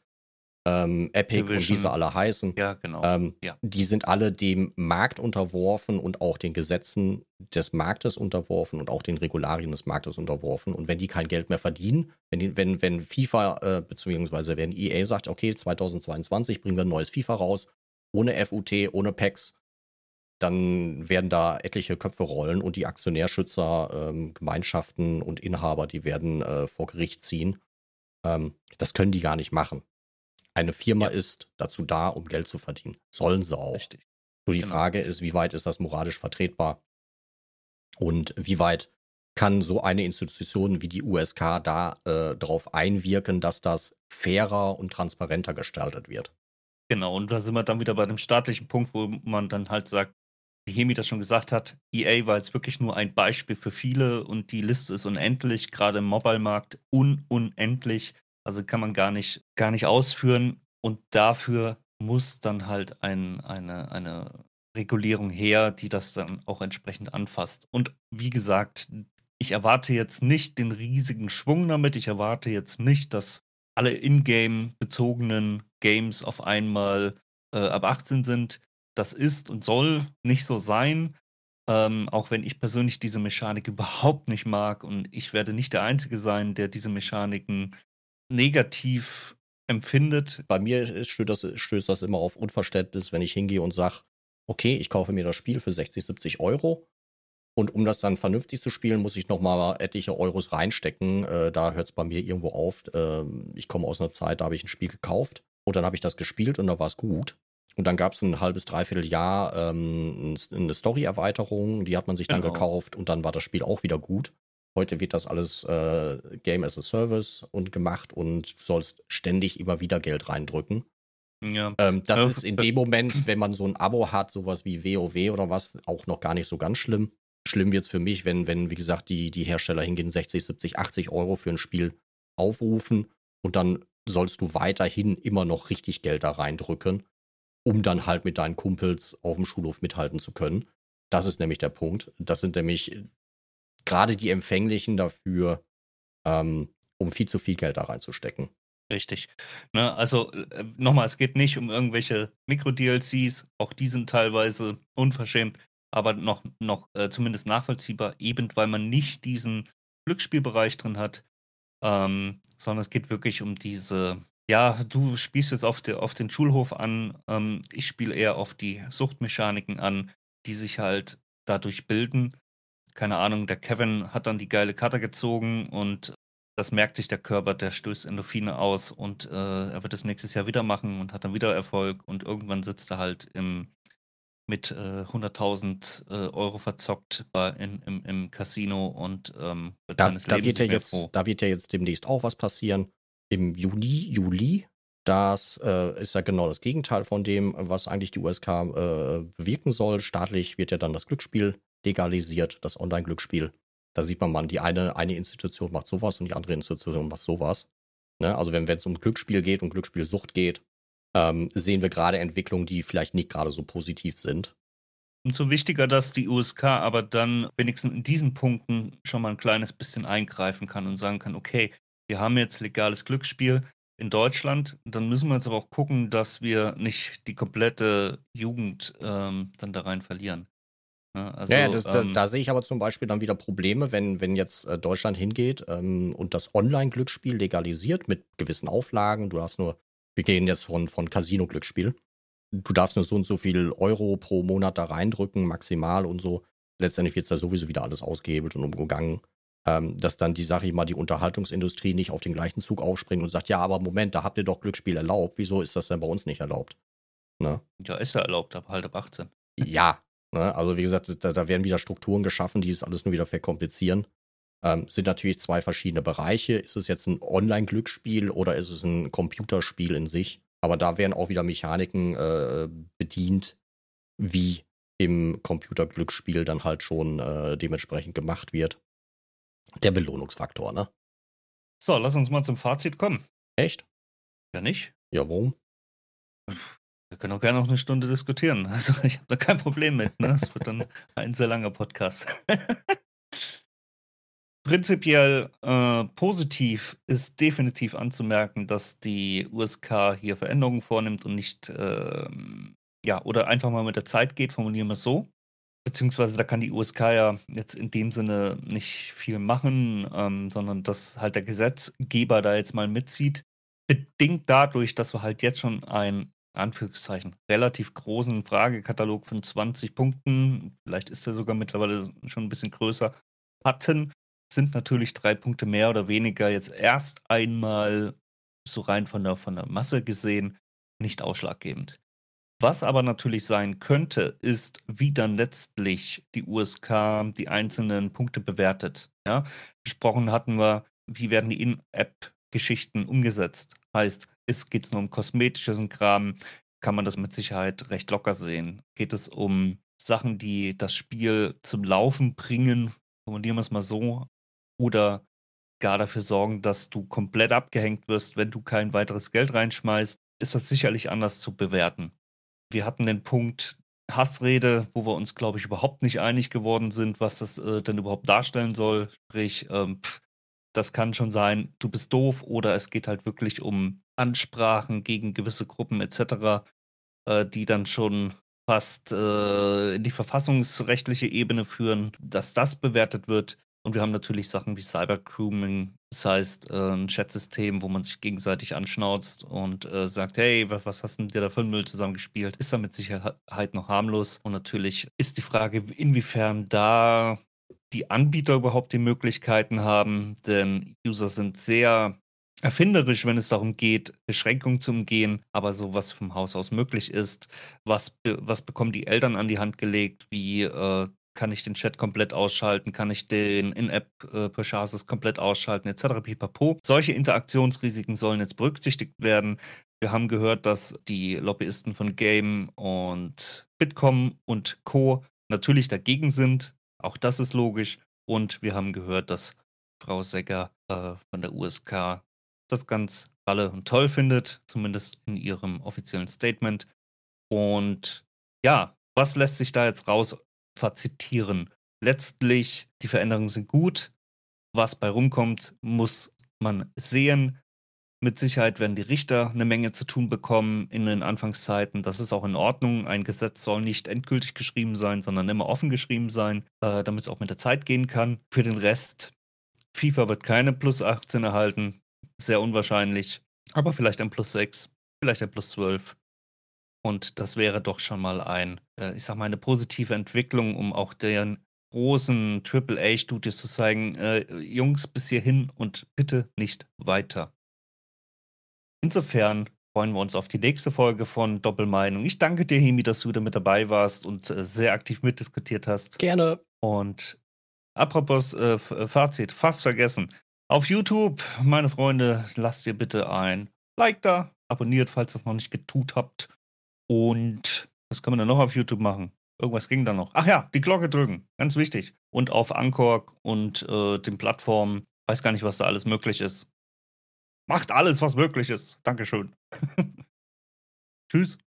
[SPEAKER 1] ähm, Epic Division. und wie sie alle heißen.
[SPEAKER 2] Ja, genau.
[SPEAKER 1] Ähm,
[SPEAKER 2] ja.
[SPEAKER 1] Die sind alle dem Markt unterworfen und auch den Gesetzen des Marktes unterworfen und auch den Regularien des Marktes unterworfen. Und wenn die kein Geld mehr verdienen, wenn, die, wenn, wenn FIFA äh, beziehungsweise wenn EA sagt, okay, 2022 bringen wir ein neues FIFA raus, ohne FUT, ohne PAX, dann werden da etliche Köpfe rollen und die Aktionärschützer, ähm, Gemeinschaften und Inhaber, die werden äh, vor Gericht ziehen. Ähm, das können die gar nicht machen. Eine Firma ja. ist dazu da, um Geld zu verdienen. Sollen sie auch. Richtig. Nur die genau. Frage ist, wie weit ist das moralisch vertretbar? Und wie weit kann so eine Institution wie die USK da äh, darauf einwirken, dass das fairer und transparenter gestaltet wird?
[SPEAKER 2] Genau, und da sind wir dann wieder bei dem staatlichen Punkt, wo man dann halt sagt, wie Hemi das schon gesagt hat, EA war jetzt wirklich nur ein Beispiel für viele und die Liste ist unendlich, gerade im Mobile-Markt un unendlich. Also kann man gar nicht, gar nicht ausführen. Und dafür muss dann halt ein, eine, eine Regulierung her, die das dann auch entsprechend anfasst. Und wie gesagt, ich erwarte jetzt nicht den riesigen Schwung damit. Ich erwarte jetzt nicht, dass alle Ingame bezogenen Games auf einmal äh, ab 18 sind. Das ist und soll nicht so sein. Ähm, auch wenn ich persönlich diese Mechanik überhaupt nicht mag und ich werde nicht der Einzige sein, der diese Mechaniken negativ empfindet.
[SPEAKER 1] Bei mir stößt das, stößt das immer auf Unverständnis, wenn ich hingehe und sage, okay, ich kaufe mir das Spiel für 60, 70 Euro. Und um das dann vernünftig zu spielen, muss ich nochmal etliche Euros reinstecken. Äh, da hört es bei mir irgendwo auf. Äh, ich komme aus einer Zeit, da habe ich ein Spiel gekauft und dann habe ich das gespielt und da war es gut. Und dann gab es ein halbes, dreiviertel Jahr ähm, eine Story-Erweiterung, die hat man sich dann genau. gekauft und dann war das Spiel auch wieder gut. Heute wird das alles äh, Game as a Service und gemacht und du sollst ständig immer wieder Geld reindrücken. Ja. Ähm, das ja. ist in dem Moment, wenn man so ein Abo hat, sowas wie WoW oder was, auch noch gar nicht so ganz schlimm. Schlimm wird es für mich, wenn, wenn, wie gesagt, die, die Hersteller hingehen, 60, 70, 80 Euro für ein Spiel aufrufen und dann sollst du weiterhin immer noch richtig Geld da reindrücken, um dann halt mit deinen Kumpels auf dem Schulhof mithalten zu können. Das ist nämlich der Punkt. Das sind nämlich gerade die Empfänglichen dafür, ähm, um viel zu viel Geld da reinzustecken.
[SPEAKER 2] Richtig. Ne, also äh, nochmal, es geht nicht um irgendwelche Mikro-DLCs, auch die sind teilweise unverschämt, aber noch, noch äh, zumindest nachvollziehbar, eben weil man nicht diesen Glücksspielbereich drin hat, ähm, sondern es geht wirklich um diese, ja, du spielst jetzt auf, de, auf den Schulhof an. Ähm, ich spiele eher auf die Suchtmechaniken an, die sich halt dadurch bilden. Keine Ahnung, der Kevin hat dann die geile Karte gezogen und das merkt sich der Körper, der stößt Endorphine aus und äh, er wird es nächstes Jahr wieder machen und hat dann wieder Erfolg und irgendwann sitzt er halt im, mit äh, 100.000 äh, Euro verzockt bei, in, im, im Casino und ähm,
[SPEAKER 1] wird da, seines da Lebens wird ja jetzt, froh. Da wird ja jetzt demnächst auch was passieren. Im Juni, Juli, das äh, ist ja genau das Gegenteil von dem, was eigentlich die USK äh, bewirken soll. Staatlich wird ja dann das Glücksspiel legalisiert, das Online-Glücksspiel. Da sieht man mal, die eine, eine Institution macht sowas und die andere Institution macht sowas. Ne? Also wenn es um Glücksspiel geht und Glücksspielsucht geht, ähm, sehen wir gerade Entwicklungen, die vielleicht nicht gerade so positiv sind.
[SPEAKER 2] Umso wichtiger, dass die USK aber dann wenigstens in diesen Punkten schon mal ein kleines bisschen eingreifen kann und sagen kann, okay, wir haben jetzt legales Glücksspiel in Deutschland, dann müssen wir jetzt aber auch gucken, dass wir nicht die komplette Jugend ähm, dann da rein verlieren.
[SPEAKER 1] Ne? Also, ja, das, ähm, da, da, sehe ich aber zum Beispiel dann wieder Probleme, wenn, wenn jetzt äh, Deutschland hingeht ähm, und das Online-Glücksspiel legalisiert mit gewissen Auflagen. Du darfst nur, wir gehen jetzt von, von Casino-Glücksspiel. Du darfst nur so und so viel Euro pro Monat da reindrücken, maximal und so. Letztendlich wird es da sowieso wieder alles ausgehebelt und umgegangen. Ähm, dass dann die Sache mal die Unterhaltungsindustrie nicht auf den gleichen Zug aufspringt und sagt, ja, aber Moment, da habt ihr doch Glücksspiel erlaubt. Wieso ist das denn bei uns nicht erlaubt?
[SPEAKER 2] Ne? Ja, ist ja erlaubt, aber halt ab 18.
[SPEAKER 1] Ja, Ne? Also wie gesagt, da, da, werden wieder Strukturen geschaffen, die es alles nur wieder verkomplizieren. Ähm, sind natürlich zwei verschiedene Bereiche. Ist es jetzt ein Online-Glücksspiel oder ist es ein Computerspiel in sich? Aber da werden auch wieder Mechaniken äh, bedient, wie im Computerglücksspiel dann halt schon äh, dementsprechend gemacht wird. Der Belohnungsfaktor, ne?
[SPEAKER 2] So, lass uns mal zum Fazit kommen.
[SPEAKER 1] Echt?
[SPEAKER 2] Ja, nicht?
[SPEAKER 1] Ja, warum?
[SPEAKER 2] Können auch gerne noch eine Stunde diskutieren. Also ich habe da kein Problem mit. Ne? Es wird dann ein sehr langer Podcast. Prinzipiell äh, positiv ist definitiv anzumerken, dass die USK hier Veränderungen vornimmt und nicht, äh, ja, oder einfach mal mit der Zeit geht, formulieren wir es so. Beziehungsweise da kann die USK ja jetzt in dem Sinne nicht viel machen, ähm, sondern dass halt der Gesetzgeber da jetzt mal mitzieht. Bedingt dadurch, dass wir halt jetzt schon ein Anführungszeichen, relativ großen Fragekatalog von 20 Punkten, vielleicht ist er sogar mittlerweile schon ein bisschen größer, hatten, sind natürlich drei Punkte mehr oder weniger jetzt erst einmal so rein von der, von der Masse gesehen nicht ausschlaggebend. Was aber natürlich sein könnte, ist, wie dann letztlich die USK die einzelnen Punkte bewertet. Ja? Besprochen hatten wir, wie werden die In-App-Geschichten umgesetzt. Heißt, Geht es nur um kosmetisches Kram, kann man das mit Sicherheit recht locker sehen. Geht es um Sachen, die das Spiel zum Laufen bringen, formulieren wir es mal so, oder gar dafür sorgen, dass du komplett abgehängt wirst, wenn du kein weiteres Geld reinschmeißt, ist das sicherlich anders zu bewerten. Wir hatten den Punkt Hassrede, wo wir uns, glaube ich, überhaupt nicht einig geworden sind, was das äh, denn überhaupt darstellen soll. Sprich, ähm, pff, das kann schon sein, du bist doof oder es geht halt wirklich um Ansprachen gegen gewisse Gruppen etc., äh, die dann schon fast äh, in die verfassungsrechtliche Ebene führen, dass das bewertet wird. Und wir haben natürlich Sachen wie Cybergrooming, das heißt äh, ein Chatsystem, wo man sich gegenseitig anschnauzt und äh, sagt, hey, was, hast denn dir da für Müll zusammengespielt? Ist da mit Sicherheit noch harmlos. Und natürlich ist die Frage, inwiefern da die Anbieter überhaupt die Möglichkeiten haben, denn User sind sehr erfinderisch, wenn es darum geht, Beschränkungen zu umgehen, aber so was vom Haus aus möglich ist, was, was bekommen die Eltern an die Hand gelegt, wie äh, kann ich den Chat komplett ausschalten, kann ich den In-App-Purchases komplett ausschalten, etc. Pipapo. Solche Interaktionsrisiken sollen jetzt berücksichtigt werden. Wir haben gehört, dass die Lobbyisten von Game und Bitkom und Co. natürlich dagegen sind. Auch das ist logisch. Und wir haben gehört, dass Frau Segger äh, von der USK das ganz alle und toll findet, zumindest in ihrem offiziellen Statement. Und ja, was lässt sich da jetzt raus verzitieren? Letztlich, die Veränderungen sind gut. Was bei rumkommt, muss man sehen. Mit Sicherheit werden die Richter eine Menge zu tun bekommen in den Anfangszeiten. Das ist auch in Ordnung. Ein Gesetz soll nicht endgültig geschrieben sein, sondern immer offen geschrieben sein, äh, damit es auch mit der Zeit gehen kann. Für den Rest, FIFA wird keine Plus 18 erhalten. Sehr unwahrscheinlich. Aber vielleicht ein plus 6, vielleicht ein plus 12. Und das wäre doch schon mal ein, äh, ich sag mal, eine positive Entwicklung, um auch den großen AAA-Studios zu zeigen, äh, Jungs, bis hierhin und bitte nicht weiter. Insofern freuen wir uns auf die nächste Folge von Doppelmeinung. Ich danke dir, Hemi, dass du wieder mit dabei warst und äh, sehr aktiv mitdiskutiert hast.
[SPEAKER 1] Gerne.
[SPEAKER 2] Und apropos äh, Fazit, fast vergessen. Auf YouTube, meine Freunde, lasst ihr bitte ein Like da, abonniert, falls ihr das noch nicht getut habt. Und was können wir denn noch auf YouTube machen? Irgendwas ging da noch. Ach ja, die Glocke drücken, ganz wichtig. Und auf Anchor und äh, den Plattformen, weiß gar nicht, was da alles möglich ist. Macht alles, was möglich ist. Dankeschön. Tschüss.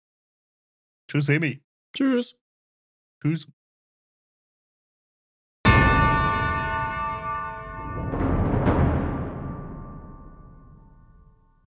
[SPEAKER 2] Tschüss, Hemi.
[SPEAKER 1] Tschüss.
[SPEAKER 2] Tschüss.